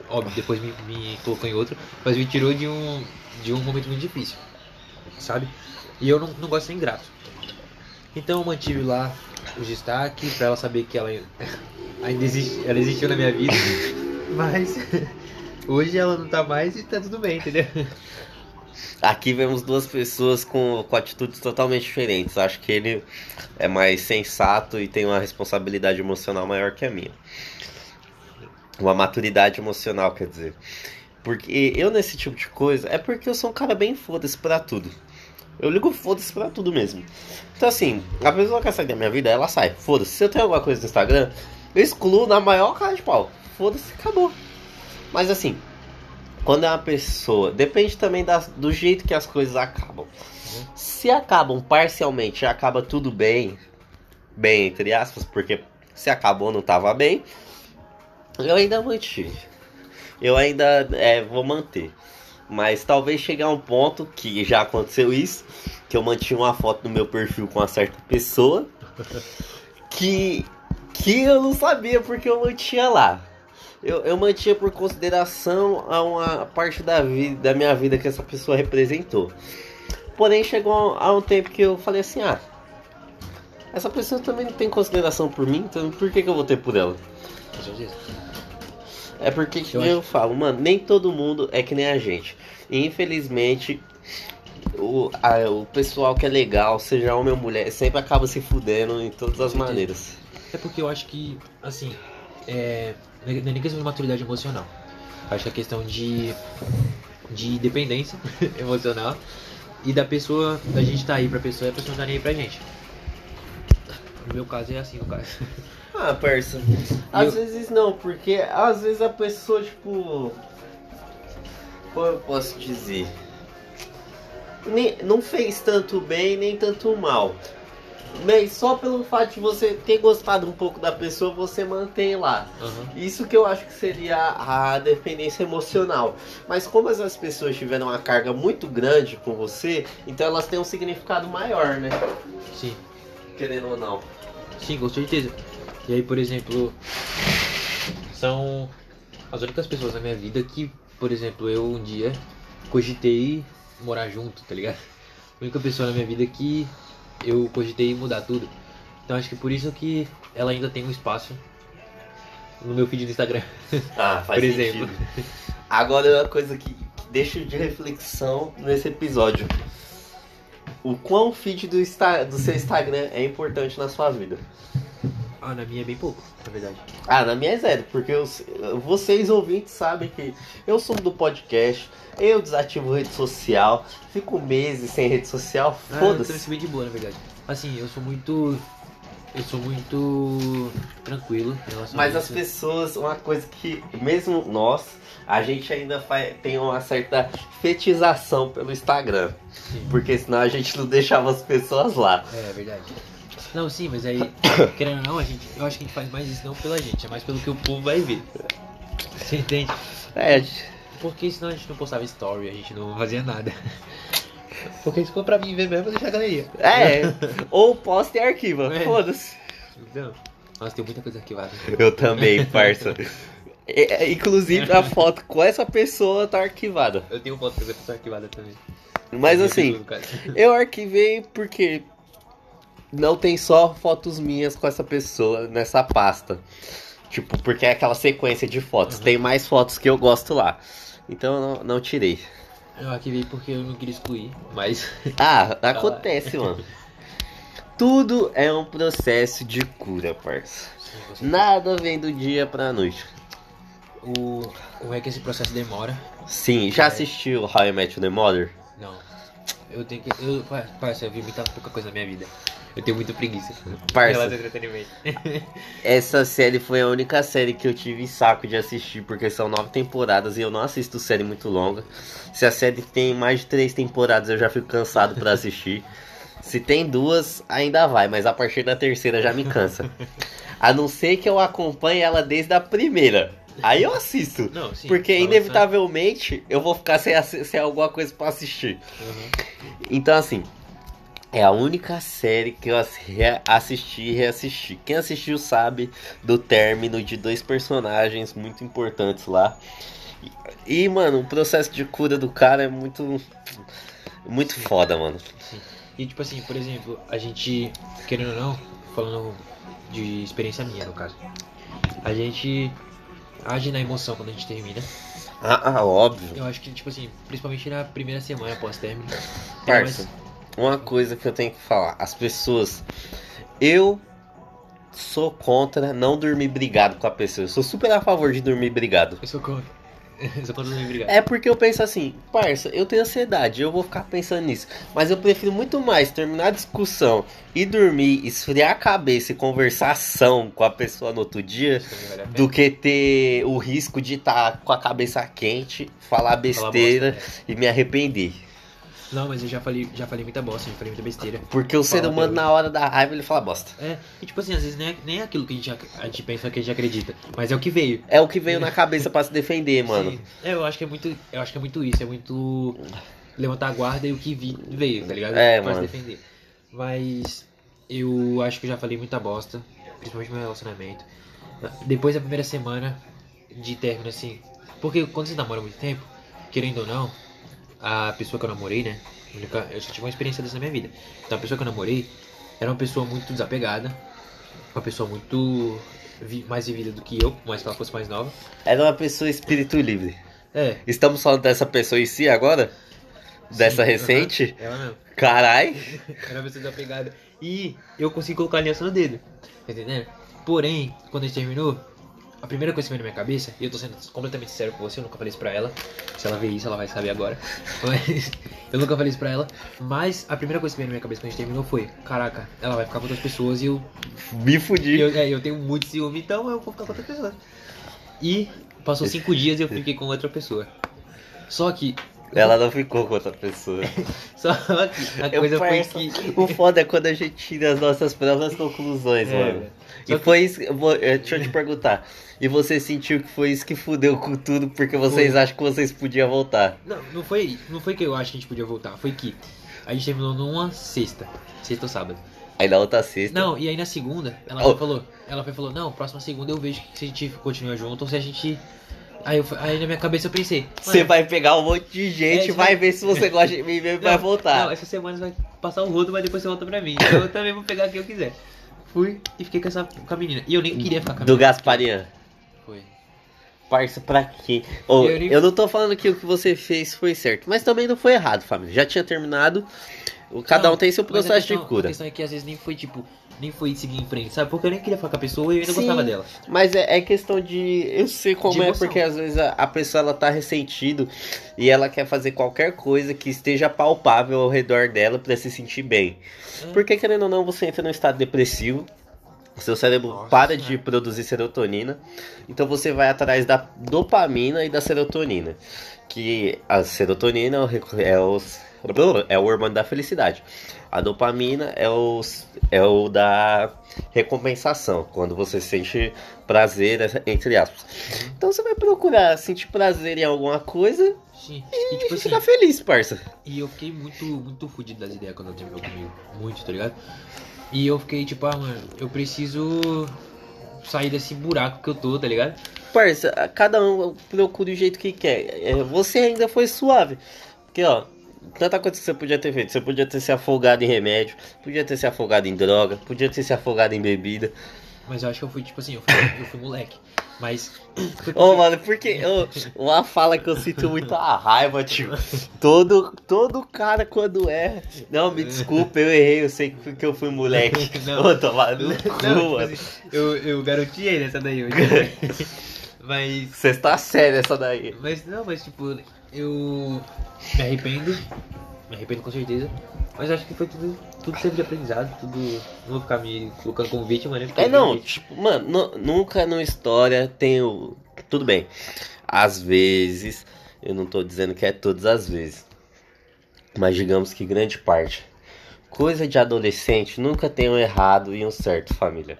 óbvio, depois me, me colocou em outro, mas me tirou de um, de um momento muito difícil, sabe? E eu não, não gosto de ser ingrato. Então eu mantive lá os destaques pra ela saber que ela ainda existe, ela existiu na minha vida, mas hoje ela não tá mais e tá tudo bem, entendeu?
Aqui vemos duas pessoas com, com atitudes totalmente diferentes. Acho que ele é mais sensato e tem uma responsabilidade emocional maior que a minha. Uma maturidade emocional, quer dizer. Porque eu nesse tipo de coisa é porque eu sou um cara bem foda-se pra tudo. Eu ligo foda-se pra tudo mesmo. Então assim, a pessoa quer sair da minha vida, ela sai. Foda-se. Se eu tenho alguma coisa no Instagram, eu excluo na maior cara de pau. Foda-se, acabou. Mas assim, quando é uma pessoa, depende também do jeito que as coisas acabam. Se acabam parcialmente, acaba tudo bem, bem entre aspas, porque se acabou não tava bem, eu ainda mantive. Eu ainda é, vou manter. Mas talvez chegue a um ponto que já aconteceu isso, que eu mantinha uma foto no meu perfil com uma certa pessoa, que que eu não sabia porque eu mantinha lá. Eu, eu mantinha por consideração a uma parte da vida, da minha vida que essa pessoa representou. Porém, chegou a um tempo que eu falei assim: ah, essa pessoa também não tem consideração por mim, então por que, que eu vou ter por ela? É porque que
Eu
eu, falo, mano, nem todo mundo é que nem a gente. E infelizmente, o, a- o pessoal que é legal, seja homem ou mulher, sempre acaba se fudendo em todas as maneiras.
É porque eu acho que, assim, é, não é nem questão de maturidade emocional. Acho que é questão de, de dependência emocional e da pessoa, da gente tá aí pra pessoa e a pessoa não tá nem aí pra gente. No meu caso é assim, no caso.
Ah, parça. Às
eu-
vezes não, porque às vezes a pessoa, tipo. Como eu posso dizer? Nem, não fez tanto bem nem tanto mal. Mas só pelo fato de você ter gostado um pouco da pessoa, você mantém lá.
Aham.
Isso que eu acho que seria a dependência emocional. Mas como essas pessoas tiveram uma carga muito grande com você, então elas têm um significado maior, né?
Sim,
Querendo ou não.
sim, com certeza. E aí, por exemplo, são as únicas pessoas na minha vida que, por exemplo, eu um dia cogitei morar junto, tá ligado? A única pessoa na minha vida que eu cogitei mudar tudo. Então acho que por isso que ela ainda tem um espaço no meu feed do Instagram.
Ah, faz
Por exemplo.
sentido. Agora uma coisa que, que deixa de reflexão nesse episódio. O quão feed do, do seu Instagram é importante na sua vida?
Ah, na minha é bem pouco, na verdade.
Ah, na minha é zero, porque eu- vocês ouvintes sabem que eu sou do podcast, eu desativo rede social, fico meses sem rede social,
Ah, eu
foda-se.
sou bem de boa, na verdade. Assim, eu sou muito. Eu sou muito tranquilo em relação
Mas
a
as pessoas, uma coisa que, mesmo nós, a gente ainda fa- tem uma certa fetização pelo Instagram.
Sim.
Porque senão a gente não deixava as pessoas lá.
É, é verdade. Não, sim, mas aí, querendo ou não, a gente, eu acho que a gente faz mais isso não pela gente, é mais pelo que o povo vai ver. Você entende?
É,
Porque senão a gente não postava story, a gente não fazia nada. Porque se for pra mim ver mesmo, eu deixar a galeria.
é. ou posta e arquiva,
É.
foda-se.
Então, nossa, tem muita coisa arquivada.
Eu também, parça. É, é, Inclusive a foto com essa pessoa tá arquivada.
Eu tenho foto da pessoa arquivada também.
Mas assim, eu arquivei porque não tem só fotos minhas com essa pessoa nessa pasta. Tipo, porque é aquela sequência de fotos.
Uhum.
Tem mais fotos que eu gosto lá. Então eu não, não tirei.
Eu arquivei porque eu não queria excluir, mas.
Ah, acontece, mano. Tudo é um processo de cura, parça.
Sim,
Nada vem do dia pra noite.
O, o é que esse processo demora.
Sim, já assistiu How I Met Your Mother?
Não. Eu tenho que. Eu, par- parça, eu vi muita pouca coisa na minha vida. Eu tenho muita preguiça.
Parça. Essa série foi a única série que eu tive saco de assistir, porque são nove temporadas e eu não assisto série muito longa. Se a série tem mais de três temporadas, eu já fico cansado pra assistir. Se tem duas, ainda vai, mas a partir da terceira já me cansa. A não ser que eu acompanhe ela desde a primeira. Aí eu assisto.
Não, sim.
Porque
balançando.
inevitavelmente eu vou ficar sem, sem alguma coisa pra assistir.
Uhum.
Então, assim, é a única série que eu assisti e reassisti. Quem assistiu sabe do término de dois personagens muito importantes lá. E, e, mano, o processo de cura do cara é muito. Muito foda, mano.
E tipo assim, por exemplo, a gente, querendo ou não, falando de experiência minha no caso, a gente age na emoção quando a gente termina.
Ah, ah, óbvio.
Eu acho que, tipo assim, principalmente na primeira semana após término.
Parça, uma coisa que eu tenho que falar. As pessoas. Eu sou contra não dormir brigado com a pessoa. Eu sou super a favor de dormir brigado.
Eu sou contra. Brigar.
É porque eu penso assim, parça, eu tenho ansiedade, eu vou ficar pensando nisso. Mas eu prefiro muito mais terminar a discussão e dormir, esfriar a cabeça e conversação com a pessoa no outro dia
vale
do que ter o risco de estar com a cabeça quente, falar
Falar
besteira
bosta,
e me arrepender.
Não, mas eu já falei, já falei muita bosta, já falei muita besteira.
Porque o ser
Fala,
humano, na hora da raiva, ele fala bosta.
É, e tipo assim, às vezes nem é, nem é aquilo que a gente, a gente pensa que a gente acredita, mas é o que veio.
É o que veio na cabeça pra se defender, mano.
Sim. É, eu acho que é muito. Eu acho que é muito isso, é muito levantar a guarda e o que vi, veio, tá ligado?
É,
pra
mano.
se defender. Mas eu acho que eu já falei muita bosta, principalmente no meu relacionamento. Depois da primeira semana de término, assim. Porque quando você namora muito tempo, querendo ou não, a pessoa que eu namorei, né? Eu só tive uma experiência dessa na minha vida. Então a pessoa que eu namorei era uma pessoa muito desapegada, uma pessoa muito mais vivida do que eu, por mais que ela fosse mais nova.
Era uma pessoa espírito livre.
É,
Estamos falando dessa pessoa em si agora? Dessa
Sim,
recente?
aham, Ela mesmo.
Carai.
Era uma pessoa desapegada. E eu consegui colocar a aliança no dedo. Tá entendendo? Porém, quando a gente terminou, a primeira coisa que veio na minha cabeça, e eu tô sendo completamente sincero com você, eu nunca falei isso pra ela. Se ela ver isso, ela vai saber agora. Mas eu nunca falei isso pra ela. Mas a primeira coisa que veio na minha cabeça quando a gente terminou foi: caraca, ela vai ficar com outras pessoas e eu
Me fudi.
eu, é, eu tenho muito ciúme, então eu vou ficar com outra pessoa. E passou cinco dias e eu fiquei com outra pessoa. Só que.
Ela não ficou com outra pessoa.
Só que a
Eu
coisa foi
parça,
que.
O foda é quando a gente tira as nossas próprias conclusões,
É,
mano. E
que-
foi isso. eu vou- eh, Deixa eu te perguntar. E você sentiu que foi isso que fudeu com tudo porque vocês
Foi.
acham que vocês podiam voltar?
Não, não foi, não foi que eu acho que a gente podia voltar, foi que a gente terminou numa sexta. Sexta ou sábado.
Aí na outra sexta.
Não, e aí na segunda, ela
Oh.
falou, ela foi, falou, não, próxima segunda eu vejo se a gente continua junto ou se a gente. Aí, eu, aí na minha cabeça eu pensei.
Você vai pegar um monte de gente,
É,
vai
vai-
ver se você gosta de mim mesmo e vai voltar.
Não, essa semana você vai passar o rodo, mas depois você volta pra mim. Então eu também vou pegar quem eu quiser. Fui e fiquei com essa com a menina. E eu nem queria ficar com a
Do
menina.
Gasparian.
Foi.
Parça, pra quê? Ô,
Eu nem-
eu não tô falando que o que você fez foi certo, mas também não foi errado, família. Já tinha terminado. Cada
Não,
um tem seu
a
processo
questão-
de cura.
A questão é que às vezes nem foi tipo, nem foi seguir em frente, sabe? Porque eu nem queria ficar com a pessoa e eu ainda
Sim.
gostava dela.
Mas é, é questão de. Eu sei como
De
é,
emoção.
porque às vezes a, a pessoa ela tá ressentido e ela quer fazer qualquer coisa que esteja palpável ao redor dela pra se sentir bem.
É.
Porque querendo ou não, você entra num estado depressivo. Seu cérebro
Nossa,
para
né?
de produzir serotonina. Então você vai atrás da dopamina e da serotonina. Que a serotonina é o, é é o hormônio da felicidade. A dopamina é o, é o da recompensação, quando você sente prazer, entre aspas. Então você vai procurar sentir prazer em alguma coisa
Sim.
e,
E tipo assim,
ficar feliz, parça.
E eu fiquei muito, muito fudido das ideias quando ela terminou comigo. Muito, tá ligado? E eu fiquei tipo, ah, mano, eu preciso sair desse buraco que eu tô, tá ligado?
Parça, cada um procura o jeito que quer. É, Você ainda foi suave. Porque, ó, tanta coisa que você podia ter feito. Você podia ter se afogado em remédio, podia ter se afogado em droga, podia ter se afogado em bebida.
Mas eu acho que eu fui, tipo assim, eu fui, eu fui moleque. Mas.
Ô,
porque-
mano, porque ô, uma fala que eu sinto muita raiva, tio. Todo, todo cara quando é. Não, me desculpa, eu errei, eu sei que eu fui moleque.
Não.
Ô, tomar no cu,
Não, tipo
mano.
assim, eu, eu garoteei nessa daí hoje. mas.
Você está sério essa daí.
Mas não, mas tipo, eu me arrependo. me arrependo com certeza. Mas acho que foi tudo, tudo sempre de aprendizado, tudo. Não vou ficar me colocando como vítima, né? Porque
É, não, tipo, mano, nu- nunca numa história tem o. Tudo bem. Às vezes, eu não tô dizendo que é todas as vezes. Mas digamos que grande parte. Coisa de adolescente nunca tem um errado e um certo, família.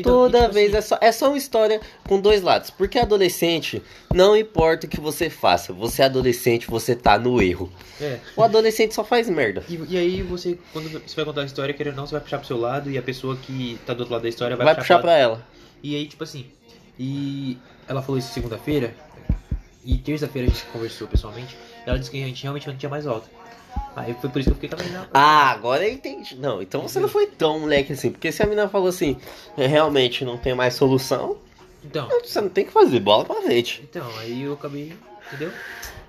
Então,
Toda
e, tipo
vez
assim,
é só, é só uma história com dois lados. Porque adolescente, não importa o que você faça, você é adolescente, você tá no erro.
É.
O adolescente só faz merda.
E, e aí você, quando você vai contar a história, querendo ou não, você vai puxar pro seu lado e a pessoa que tá do outro lado da história vai,
Vai puxar
pro
pra ela.
E aí, tipo assim, e ela falou isso segunda-feira, e terça-feira a gente conversou pessoalmente, ela disse que a gente realmente não tinha mais volta. Aí foi por isso que eu fiquei também na.
Ah, agora eu entendi. Não, então você não foi tão moleque assim. Porque se a mina falou assim, "É, realmente não tem mais solução,
Então,
você não tem que fazer bola pra frente.
então, aí eu acabei, entendeu?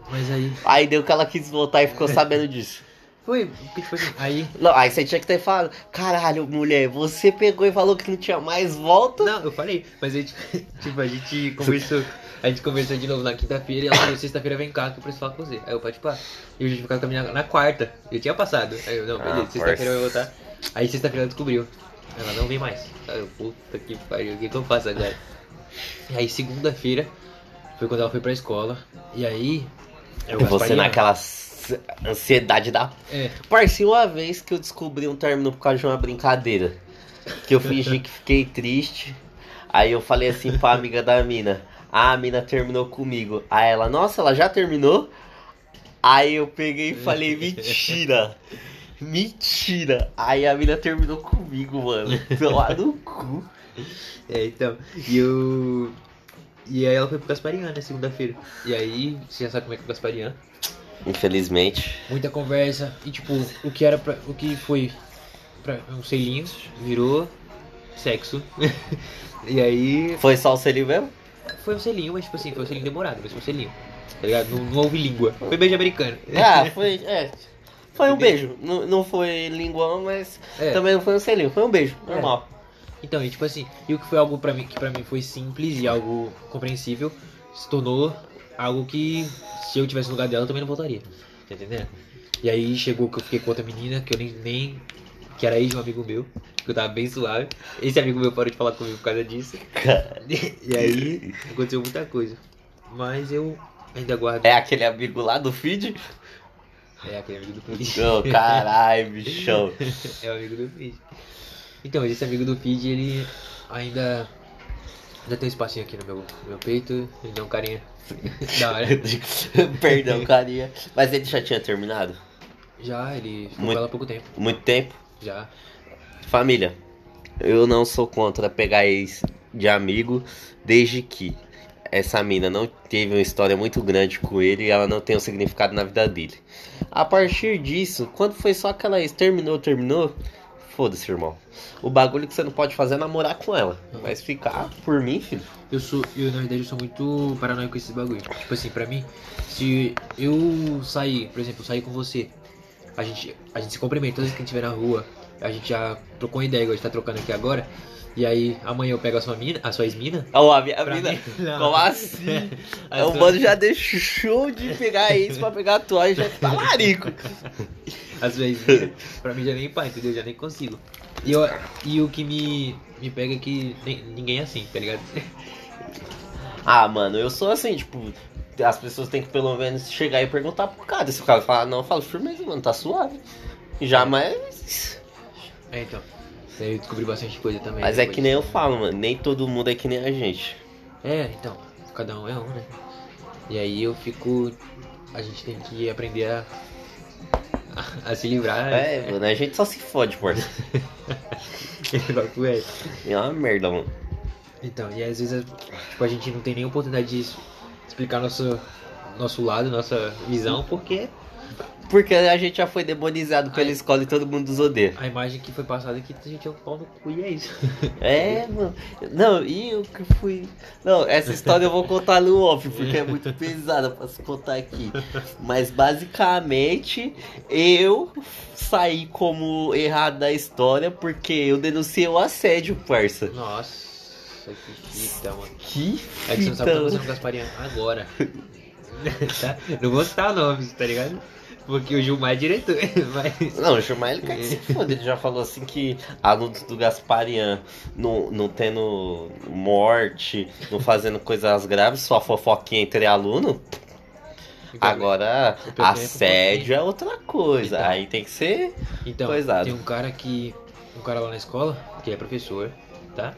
Mas aí.
Aí deu que ela quis voltar e ficou sabendo disso.
Foi, porque assim, aí.
Não, aí você tinha que ter falado, caralho, mulher, você pegou e falou que não tinha mais volta.
Não, eu falei, mas aí, tipo, a gente conversou. A gente conversou de novo na quinta-feira e ela falou, sexta-feira vem cá que eu preciso falar com você. Aí eu pode pá. E a gente ficava caminhando na, na quarta. Eu tinha passado. Aí eu, não,
Ah,
beleza, sexta-feira
parça.
vai voltar. Aí sexta-feira ela descobriu. Ela não vem mais. Aí eu, puta que pariu, o que, que eu faço agora? E aí segunda-feira foi quando ela foi pra escola. E aí. eu
E você naquela ansiedade da.
É,
Parecia uma vez que eu descobri um término por causa de uma brincadeira. Que eu fingi que fiquei triste. Aí eu falei assim pra amiga da mina. Ah, a mina terminou comigo. Aí ela, nossa, ela já terminou? Aí eu peguei e falei, mentira. Mentira. Aí a mina terminou comigo, mano. Lá no cu.
É, então, e eu. E aí ela foi pro Gasparian na segunda-feira. E aí, você já sabe como é que é o Gasparian.
Infelizmente.
Muita conversa. E tipo, o que era pra. O que foi pra um selinho virou sexo. e aí.
Foi só o selinho mesmo?
Foi um selinho, mas tipo assim, foi um selinho demorado, mas foi um selinho. Tá ligado? Não, não houve língua. Foi beijo americano.
Ah, foi. É. Foi um beijo. Não, não foi linguão, mas
É.
também não foi um selinho. Foi um beijo, normal.
Então, e tipo assim, e o que foi algo pra mim que para mim foi simples e algo compreensível, se tornou algo que se eu tivesse no lugar dela eu também não voltaria. Tá entendendo? E aí chegou que eu fiquei com outra menina que eu nem, nem que era ex de um amigo meu, que eu tava bem suave. Esse amigo meu parou de falar comigo por causa disso. E aí aconteceu muita coisa. Mas eu ainda guardo.
É aquele amigo lá do feed?
É aquele amigo do feed.
Ô, caralho, bichão.
É o amigo do feed. Então, esse amigo do feed, ele ainda. Ainda tem um espacinho aqui no meu, no meu peito, ele deu um carinha da hora.
Perdão, carinha. Mas ele já tinha terminado?
Já, ele ficou
Muito-
há pouco tempo.
Muito tempo?
Já.
Família, eu não sou contra pegar ex de amigo, desde que essa mina não teve uma história muito grande com ele e ela não tem um significado na vida dele. A partir disso, quando foi só aquela ex, terminou, terminou, foda-se, irmão. O bagulho que você não pode fazer é namorar com ela. Mas ficar por mim, filho.
Eu sou, eu na verdade eu sou muito paranoico com esses bagulho. Tipo assim, pra mim, se eu sair, por exemplo, eu sair com você, a gente, a gente se cumprimenta, todas as que a gente vê na rua, a gente já trocou uma ideia, igual a gente tá trocando aqui agora, e aí amanhã eu pego a sua mina, a sua ex-mina,
Ó, a minha mina. Como assim?
A
o mano já deixou de pegar isso pra pegar a tua e já tá larico.
Às vezes, pra mim já nem pá, entendeu? Já nem consigo. E, eu, e o que me, me pega é que nem- ninguém é assim, tá ligado?
Ah, mano, eu sou assim, tipo, as pessoas têm que pelo menos chegar e perguntar pro cara. Se o cara falar, não, eu falo, firmeza, mano, tá suave. Jamais.
É, então. Daí eu descobri bastante coisa também.
Mas é que nem eu falo, mano, nem todo mundo é que nem a gente.
É, então. Cada um é um, né? E aí eu fico. A gente tem que aprender a. a, a se livrar.
É, mano, a gente só se fode, porra.
Papo é.
É uma merda, mano.
Então, e às vezes tipo, a gente não tem nem oportunidade de explicar nosso, nosso lado, nossa visão, porque
Porque a gente já foi demonizado pela escola e todo mundo nos odeia.
a imagem que foi passada é que a gente é um pau no cu e é isso.
É, mano. Não, e eu que fui. Não, essa história eu vou contar no off, porque é muito pesada pra se contar aqui. Mas basicamente, eu saí como errado da história porque eu denunciei o assédio, parça.
Nossa, que fita, mano.
Que
É que você não sabe o que tá
fita.
fazendo Gaspariano agora. tá? Não vou citar nomes, tá ligado? Porque o Gilmar é diretor, mas...
Não, o Gilmar ele quer que se foda. Ele já falou assim que alunos do Gasparian não, não tendo morte, não fazendo coisas graves, só fofoquinha entre aluno. Agora,
o problema é
assédio é outra coisa.
Então.
Aí tem que ser.
Então,
Coisado.
tem um cara que... Um cara lá na escola, que é professor, tá?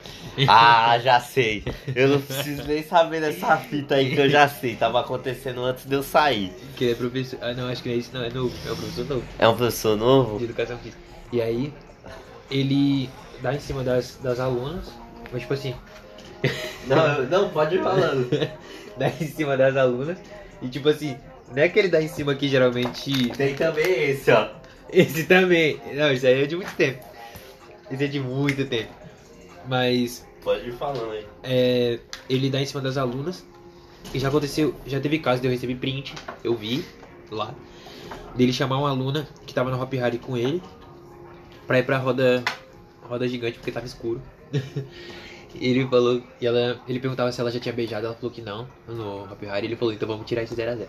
Ah, já sei. Eu não preciso nem saber dessa fita aí que eu já sei. Tava acontecendo antes de eu sair.
Que ele é professor... Ah, não, acho que não é isso, não. É novo. É o professor novo.
É um professor novo?
de educação física. E aí, ele dá em cima das, das alunas, mas tipo assim,
Não, não, pode ir falando.
dá em cima das alunas, e tipo assim, não é que ele dá em cima que geralmente.
Tem também esse, ó.
Esse também. Não, isso aí é de muito tempo. Isso é de muito tempo. Mas
Pode ir falando aí.
é, ele dá em cima das alunas. E já aconteceu, já teve caso de eu receber print, eu vi lá, dele chamar uma aluna que tava no Hop Harry com ele pra ir pra roda, roda gigante porque tava escuro. ele falou, e ela, ele perguntava se ela já tinha beijado, ela falou que não no Hop Harry, ele falou, então vamos tirar esse 0x0.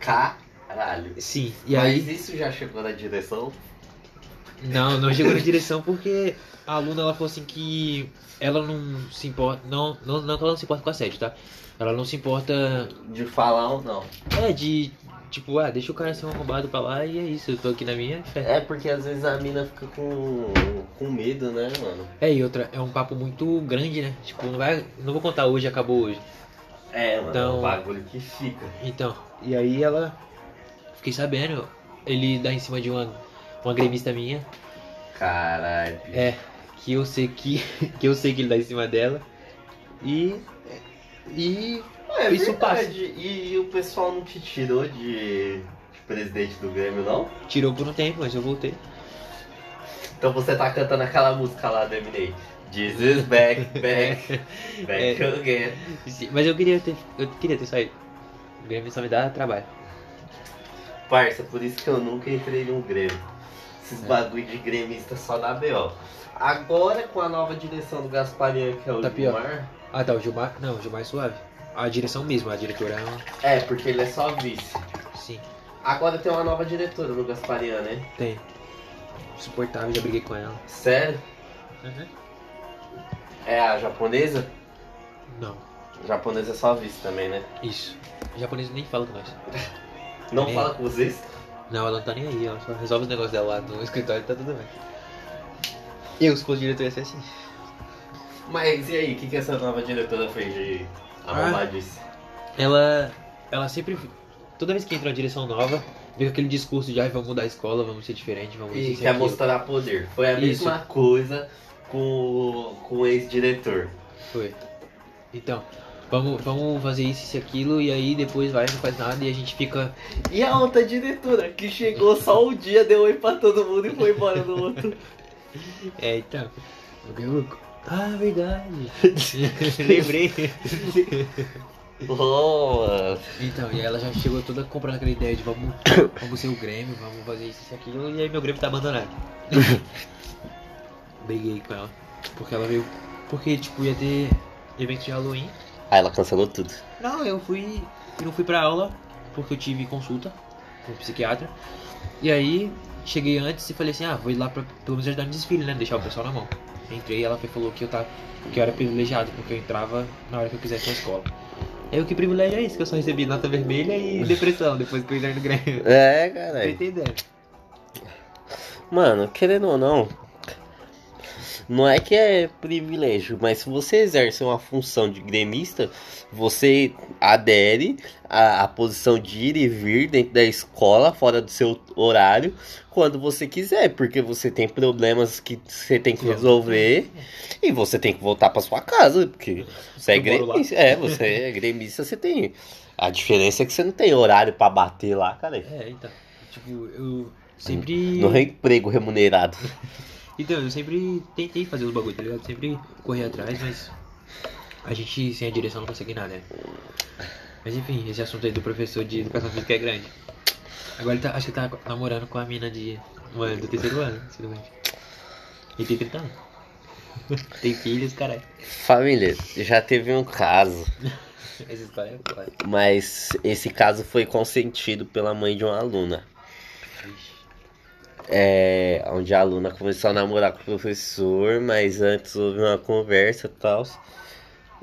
Caralho.
Sim, e
Mas
aí,
isso já chegou na direção?
Não, não chegou na direção porque a aluna ela falou assim que ela não se importa, não, não, não que ela não se importa com assédio, tá? Ela não se importa
De falar ou não?
É, de tipo, ah, deixa o cara ser um arrombado pra lá e é isso, eu tô aqui na minha fé.
É porque às vezes a mina fica com, com medo, né, mano?
É, e outra, é um papo muito grande, né? Tipo, não vai. Não vou contar hoje, acabou hoje.
É, mano,
Então-
é um bagulho que fica.
Então, e aí ela. Fiquei sabendo, ele dá em cima de uma, uma gremista minha.
Caralho.
É, que eu sei que. Que eu sei que ele dá em cima dela. E. E.
É
Isso
verdade. E, o pessoal não te tirou de, de presidente do Grêmio, não?
Tirou por um tempo, mas eu voltei.
Então você tá cantando aquela música lá do Eminem. Jesus back, back, back
É.
again.
Mas eu queria ter. Eu queria ter saído. O Grêmio só me dá trabalho.
Parça, por isso que eu nunca entrei num Grêmio. Esses bagulho de gremista só dá B.O. Agora com a nova direção do Gasparian, que é o
Tá pior.
Gilmar.
Ah tá, o Gilmar. Não, o Gilmar é suave. A direção mesmo, a diretora é uma.
É, porque ele é só vice.
Sim,
Agora tem uma nova diretora no Gasparian, né?
tem. Suportável, já briguei com ela.
Sério? É a japonesa?
Não,
A japonesa é só vice também, né?
isso. O japonês nem fala com nós.
Não
É.
fala com vocês?
Não, ela não tá nem aí, ela só resolve os negócios dela lá no escritório e tá tudo bem. Eu, se fosse diretor, ia ser assim.
Mas e aí, o que, que essa nova diretora fez de arrombadice?
Ela. Ela sempre. Toda vez que entra uma direção nova, vem aquele discurso de ai, vamos mudar a escola, vamos ser diferente, vamos
E quer
aquilo."
mostrar poder. Foi a
Isso.
mesma coisa com, com o ex-diretor.
Foi. Então, vamos, vamos fazer isso, e aquilo, e aí depois vai, não faz nada e a gente fica.
E a outra diretora, que chegou só um dia, deu oi pra todo mundo e foi embora no outro.
É, então. Ah, verdade. Lembrei.
Boa.
Então, e ela já chegou toda comprando aquela ideia de vamos, vamos ser o Grêmio, vamos fazer isso e aquilo, e aí meu Grêmio tá abandonado. Briguei com ela. Porque ela veio. Porque, tipo, ia ter evento de Halloween.
Aí ela cancelou tudo.
Não, eu fui. Eu não fui pra aula porque eu tive consulta com o psiquiatra. E aí cheguei antes e falei assim, ah, vou ir lá pra pelo menos ajudar no desfile, né? Deixar o pessoal na mão. Entrei e ela falou que eu tava. que eu era privilegiado, porque eu entrava na hora que eu quisesse na escola. Eu que privilégio é isso, que eu só recebi nota vermelha e depressão depois que eu entrei no Grêmio.
É,
entendendo.
Mano, querendo ou não, não é que é privilégio, mas se você exerce uma função de gremista, você adere à, à posição de ir e vir dentro da escola, fora do seu horário, quando você quiser, porque você tem problemas que você tem que resolver e você tem que voltar pra sua casa, porque você é
moro lá.
gremista. É, você é gremista, você tem. A diferença é que você não tem horário pra bater lá, cara.
É, então. Tipo, eu sempre.
No emprego remunerado.
Então, eu sempre tentei fazer os bagulho, tá ligado? Sempre corri atrás, mas a gente sem a direção não consegue nada, né? Mas enfim, esse assunto aí do professor de educação física é grande. Agora ele tá, acho que ele tá namorando com a mina de. Mano, do terceiro ano, ensino médio. E tem 30 anos. tem filhos, caralho.
Família, já teve um caso
Essa história é foda.
Mas esse caso foi consentido pela mãe de uma aluna. É, onde a aluna começou a namorar com o professor, mas antes houve uma conversa e tal.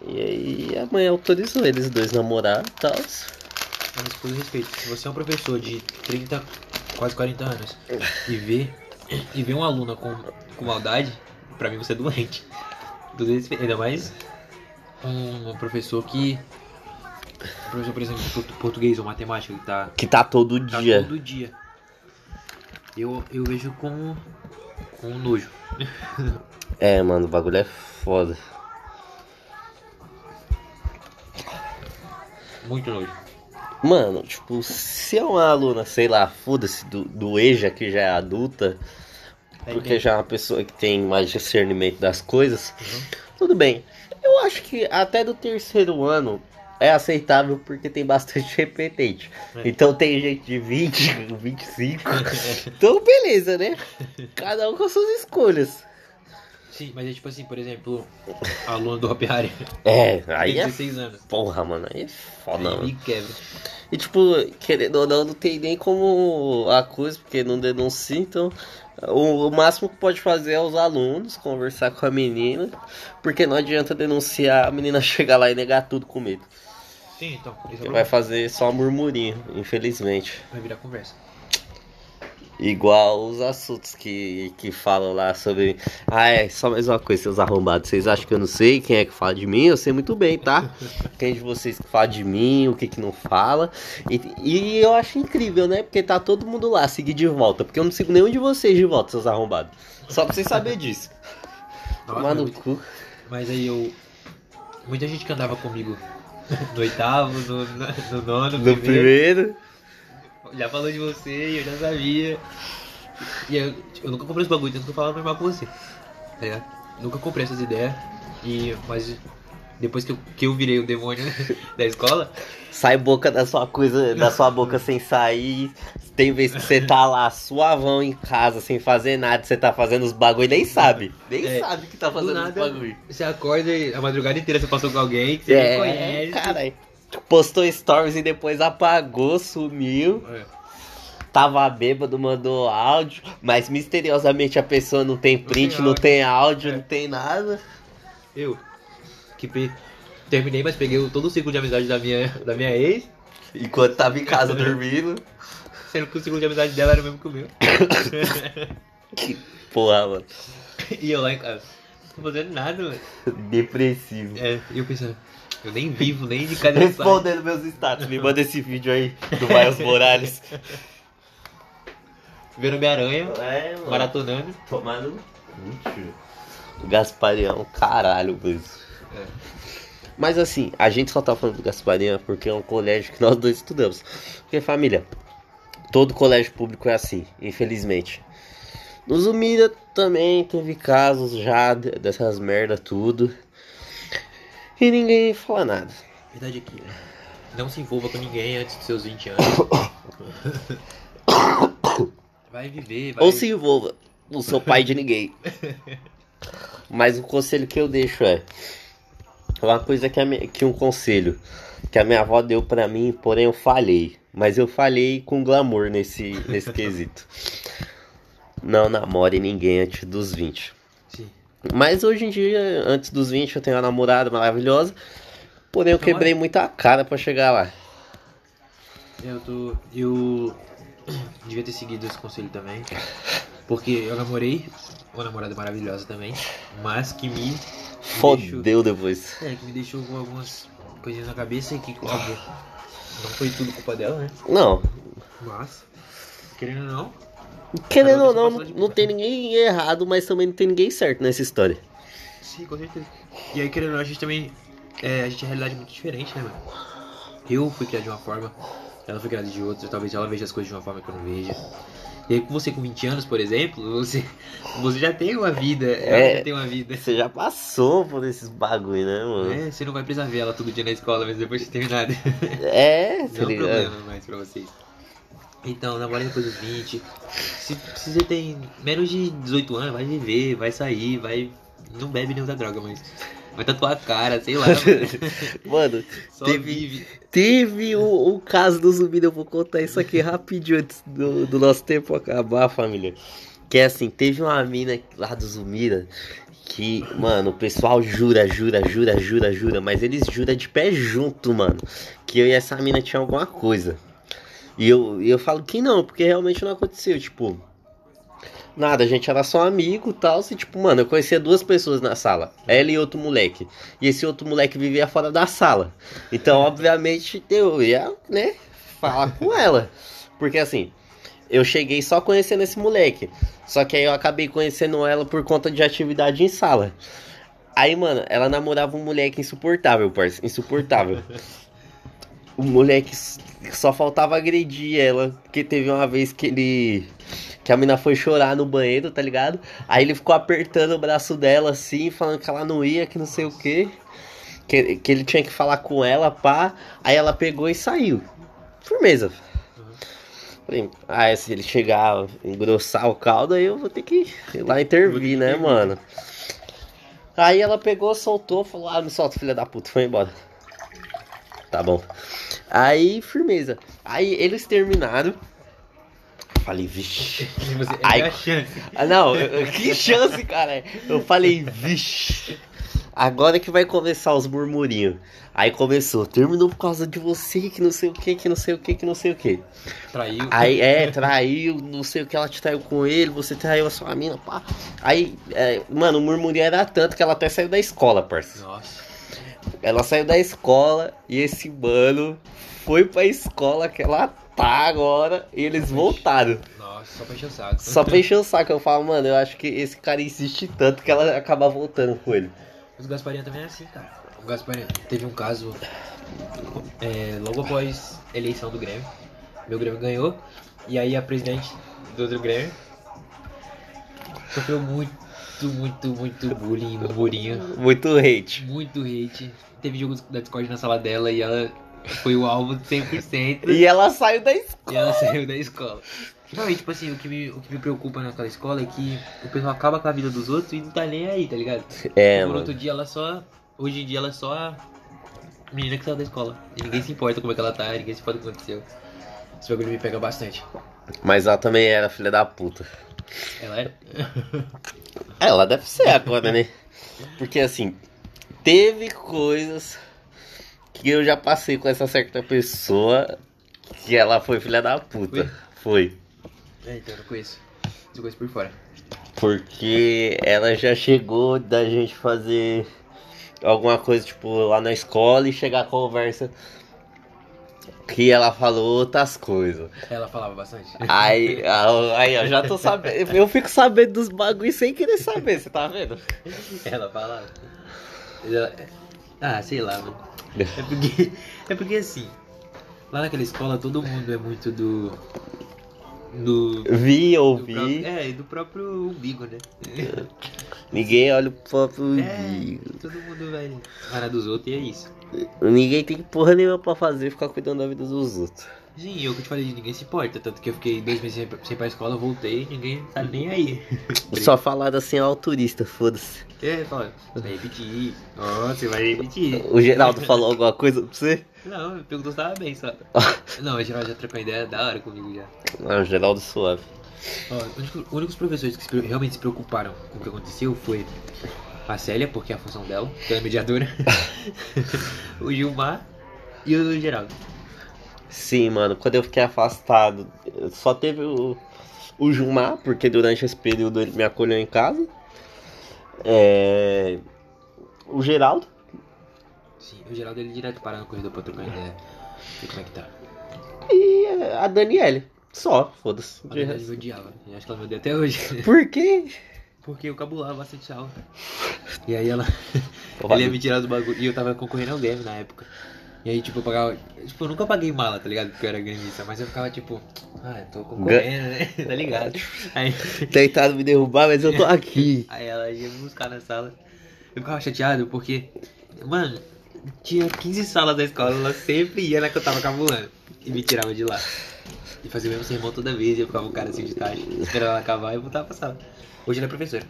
E aí a mãe autorizou eles dois namorar e tal.
Mas com respeito, se você é um professor de 30, quase 40 anos e vê, e vê um aluno com, com maldade, pra mim você é doente. Ainda mais um professor que. Um professor, por exemplo, de portu- português ou matemática que tá,
Que tá todo
tá
dia.
todo dia. Eu, eu vejo com, com nojo.
É, mano, o bagulho é foda.
Muito nojo.
Mano, tipo, se é uma aluna, sei lá, foda-se, do, do EJA, que já é adulta, porque já é uma pessoa que tem mais discernimento das coisas, tudo bem. Eu acho que até do terceiro ano é aceitável porque tem bastante repetente.
É.
Então tem gente de 20, 25. então beleza, né? Cada um com suas escolhas.
Sim, mas é tipo assim, por exemplo, aluno do Hop Harry.
É, aí
tem
é
16 anos.
porra, mano, aí é foda,
Aí
mano.
quebra.
E tipo, querendo ou não, não tem nem como a coisa, porque não denuncia, então o, o máximo que pode fazer é os alunos conversar com a menina, porque não adianta denunciar a menina chegar lá e negar tudo com medo.
Sim, então. É
vai fazer só murmurinho, infelizmente.
Vai virar conversa.
Igual os assuntos que, que falam lá sobre. Ah, é, só mais uma coisa, seus arrombados. Vocês acham que eu não sei quem é que fala de mim? Eu sei muito bem, tá? Quem de vocês que fala de mim, o que que não fala. E, e eu acho incrível, né? Porque tá todo mundo lá, seguir de volta. Porque eu não sigo nenhum de vocês de volta, seus arrombados. Só pra vocês saberem disso. Tomar no cu.
Mas aí eu. Muita gente que andava comigo no oitavo, no, no nono,
No primeiro.
já falou de você e eu já sabia. E eu, tipo, eu nunca comprei esse bagulho, tanto que eu falava normal com você. Tá ligado? Nunca comprei essas ideias. E, mas depois que eu, que eu virei o demônio da escola,
Sai boca da sua coisa, da sua boca sem sair. Tem vezes que você tá lá suavão em casa, sem fazer nada, você tá fazendo os bagulho e nem sabe. Nem
É,
sabe que tá
do
fazendo os
nada
bagulho.
você acorda e a madrugada inteira você passou com alguém que você
É,
conhece.
caralho. Postou stories e depois apagou, sumiu.
É.
Tava bêbado, mandou áudio, mas misteriosamente a pessoa não tem print,
tem
não tem áudio,
É.
não tem nada.
Eu, que terminei, mas peguei todo o ciclo de amizade da minha, da minha ex,
Enquanto tava em casa dormindo.
sendo que o ciclo de amizade dela era o mesmo que o meu.
Que porra, mano.
e eu lá em casa, não tô fazendo nada, mano.
Depressivo.
É, e eu pensando, eu nem vivo, nem de saio.
Respondendo meus status, me manda esse vídeo aí do Miles Morales.
Vendo Homem-Aranha,
É, mano.
maratonando.
Tomando. Mentira. O Gasparian um caralho mesmo.
É.
Mas assim, a gente só tá falando do Gasparian porque é um colégio que nós dois estudamos. Porque família, todo colégio público é assim, infelizmente. No Zumira também teve casos já de- dessas merda tudo. E ninguém fala nada.
Verdade aqui, né? Não se envolva com ninguém antes dos seus 20 anos. Vai viver, vai.
Ou se envolva, não sou pai de ninguém. Mas o conselho que eu deixo é uma coisa que, minha- que um conselho que a minha avó deu pra mim, porém eu falhei. Mas eu falhei com glamour nesse, nesse quesito. Não namore ninguém antes dos 20.
Sim.
Mas hoje em dia, antes dos 20, eu tenho uma namorada maravilhosa. Porém, eu
Namora?
quebrei muita cara pra chegar lá.
Eu tô. Eu devia ter seguido esse conselho também. Porque eu namorei uma namorada maravilhosa também. Mas que me.
Fodeu depois.
É, que me deixou com algumas coisinhas na cabeça e que, óbvio, não foi tudo culpa dela, né?
Não,
Mas, querendo ou não,
querendo ou não, não, não tem ninguém errado, mas também não tem ninguém certo nessa história.
sim, com certeza. E aí, querendo ou não, a gente também. É, a gente tem realidade muito diferente, né, mano? Eu fui criado de uma forma, ela foi criada de outra, talvez ela veja as coisas de uma forma que eu não veja. E aí, com você com 20 anos, por exemplo, você, você já tem uma vida, ela
É.
já tem uma vida.
Você já passou por esses bagulho, né, mano?
É, você não vai precisar ver ela todo dia na escola, mas depois de terminado.
É,
Não
tá
é um problema mais pra vocês. Então, namora depois dos 20. Se, se você tem menos de 18 anos, vai viver, vai sair, vai. Não bebe nem usa droga, mas Vai tatuar a cara, sei lá. mano.
Teve-
vive.
teve o, o caso do zumbi, eu vou contar isso aqui rapidinho antes do, do nosso tempo acabar, família. Que é assim, teve uma mina lá do Zumira que, mano, o pessoal jura, jura, jura, jura, jura, mas eles juram de pé junto, mano, que eu e essa mina tinha alguma coisa. E eu, e eu falo que não, porque realmente não aconteceu, tipo. Nada, a gente era só amigo e tal. E, tipo, mano, eu conhecia duas pessoas na sala. Ela e outro moleque. E esse outro moleque vivia fora da sala. Então, obviamente, eu ia, né, falar com ela. Porque assim, eu cheguei só conhecendo esse moleque. Só que aí eu acabei conhecendo ela por conta de atividade em sala. Aí, mano, ela namorava um moleque insuportável, parça. Insuportável. O moleque só faltava agredir ela. Porque teve uma vez que ele. Que a mina foi chorar no banheiro, tá ligado? Aí ele ficou apertando o braço dela assim, falando que ela não ia, que não sei o quê. Que, que ele tinha que falar com ela, pá. Aí ela pegou e saiu. Firmeza. Falei, ah, se ele chegar, engrossar o caldo, aí eu vou ter que ir lá intervir, né, mano? Aí ela pegou, soltou, falou, ah, me solta, filha da puta, foi embora. Tá bom. Aí, firmeza. Aí eles terminaram. Falei, vixe.
E você,
Ai.
é chance.
Ah, não, eu- que chance, cara. Eu falei, vixe. Agora que vai começar os murmurinhos. Aí começou, terminou por causa de você, que não sei o que, que não sei o que, que não sei o que.
Traiu.
Aí, é, traiu, não sei o que, ela te traiu com ele, você traiu a sua mina, pá. Aí, é, mano, o murmurinho era tanto que ela até saiu da escola, parça.
Nossa.
Ela saiu da escola e esse mano foi pra escola que ela tá agora e eles voltaram.
Nossa, só pra encher o saco.
Só pra encher o saco, eu falo, mano, eu acho que esse cara insiste tanto que ela acaba voltando com ele.
Os Gasparinha também é assim, cara. O Gasparinha teve um caso é, logo após a eleição do Grêmio. Meu Grêmio ganhou. E aí a presidente do outro Grêmio sofreu muito, muito, muito bullying, murmurinho.
Muito hate.
Muito hate. Teve jogos da Discord na sala dela e ela foi o alvo 100%.
E ela saiu da escola.
E ela saiu da escola. Não, e tipo assim, o que, me, o que me preocupa naquela escola é que o pessoal acaba com a vida dos outros e não tá nem aí, tá ligado?
É,
Por
mano.
outro dia ela só. Hoje em dia ela é só a menina que saiu da escola. E ninguém se importa como é que ela tá, ninguém se importa o que aconteceu. Esse bagulho me pega bastante.
Mas ela também era filha da puta.
Ela é.
Ela deve ser agora, né? Porque assim, teve coisas que eu já passei com essa certa pessoa que ela foi filha da puta. Foi.
É, então eu não conheço. Eu conheço por fora.
Porque ela já chegou da gente fazer alguma coisa, tipo, lá na escola e chegar a conversa que ela falou outras coisas.
Ela falava bastante.
Aí, aí eu já tô sabendo. Eu fico sabendo dos bagulhos sem querer saber, você tá vendo?
Ela falava. Ela- Ah, sei lá, mano. É porque, é porque assim, lá naquela escola todo mundo é muito do. Do.
Vi,
do
ouvi.
próprio- é, e do próprio umbigo, né?
Ninguém olha o próprio
É,
umbigo.
todo mundo vai na dos outros e é isso.
Ninguém tem porra nenhuma pra fazer ficar cuidando da vida dos outros.
Sim, eu que te falei, ninguém se importa. Tanto que eu fiquei dois meses sem, sem ir pra escola, voltei ninguém tá nem aí.
Só falaram assim ao turista, foda-se.
É, fala, vai repetir. Ó, você vai repetir.
O Geraldo falou alguma coisa pra você?
Não, me perguntou se tava bem, só. Não, a Geraldo já trocou ideia da hora comigo já.
Não, Geraldo suave.
Ó, os únicos- os únicos professores que se realmente se preocuparam com o que aconteceu foi a Célia, porque é a função dela, que ela é mediadora, o Gilmar e o Geraldo.
Sim, mano, quando eu fiquei afastado, só teve o, o Jumar, porque durante esse período ele me acolheu em casa. É, o Geraldo.
Sim, o Geraldo ele direto para no corredor pra trocar ideia. Ver como é que tá.
E a Daniele. Só, foda-se.
A
resto.
me odiava, eu acho que ela me odeia até hoje.
Por quê?
Porque eu cabulava bastante aula. E aí ela. Ela ia me tirar do bagulho. E eu tava concorrendo ao game na época. E aí, tipo, eu pagava. Tipo, eu nunca paguei mala, tá ligado? Porque eu era gremista. Mas eu ficava tipo, ah, eu tô concorrendo, né? tá ligado? Aí,
Tentaram me derrubar, mas eu tô aqui.
aí ela ia me buscar na sala. Eu ficava chateado porque, mano, tinha 15 salas da escola, ela sempre ia na que eu tava cabulando. E me tirava de lá. E fazia o mesmo sermão toda vez. E eu ficava um cara assim de tarde, esperando ela acabar e voltava pra sala. Hoje ela é professora.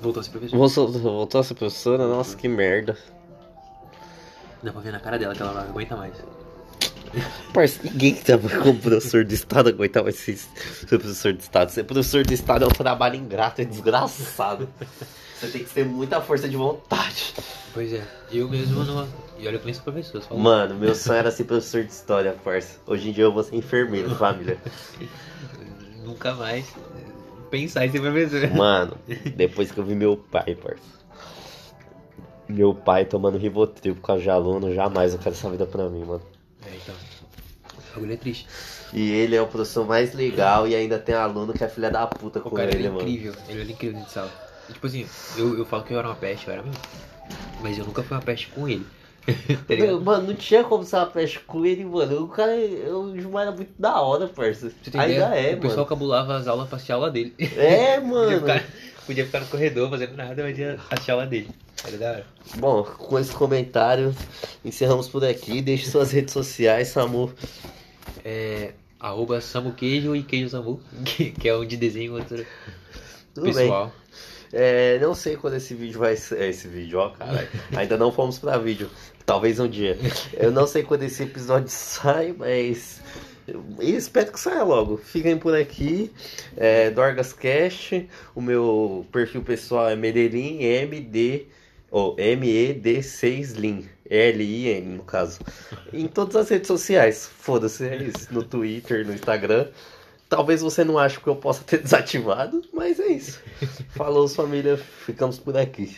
Voltou a ser professor.
Voltou, voltou a ser professora? Nossa, que merda.
Dá pra ver na cara dela que ela não aguenta mais.
Parça, ninguém que tava como professor de Estado aguentava ser, ser professor de Estado. Ser professor de Estado é um trabalho ingrato, é desgraçado. Você tem que ter muita força de vontade.
Pois é, eu mesmo não. E olha nem sou professor, só
Mano, meu sonho era ser professor de história, parça. Hoje em dia eu vou ser enfermeiro, família.
nunca mais pensar em ser professor.
Mano, depois que eu vi meu pai, parça. Meu pai tomando Rivotril por causa de aluno, jamais eu quero essa vida pra mim, mano.
É, então. O bagulho é triste.
E ele é o professor mais legal e ainda tem aluno que é filha da puta
O
com
cara
ele,
era
mano.
incrível, ele era incrível dentro de sala. E, tipo assim, eu, eu falo que eu era uma peste, eu era mesmo. Mas eu nunca fui uma peste com ele. tá ligado?
Mano, não tinha como ser uma peste com ele, mano. O cara, o Gilmar era muito da hora, parça. Ainda é,
o pessoal
mano.
cabulava as aulas pra assistir a aula dele.
É, mano.
Podia ficar no corredor fazendo nada, mas ia assistir a aula dele. Era da hora.
Bom, com esse comentário, encerramos por aqui. Deixe suas redes sociais, Samu.
É. Arroba Samu Queijo e Queijo Samu, que, que é onde desenho outro
Tudo bem.
pessoal.
É, não sei quando esse vídeo vai ser. Esse vídeo, ó, caralho. Ainda não fomos pra vídeo. Talvez um dia. Eu não sei quando esse episódio sai, mas. E espero que saia logo. Fiquem por aqui. É, Dorgas Cash. O meu perfil pessoal é Medellín MD. Ou MED6Lin. L-I-N, no caso. Em todas as redes sociais. Foda-se, é isso. No Twitter, no Instagram. Talvez você não ache que eu possa ter desativado, mas é isso. Falou, família. Ficamos por aqui.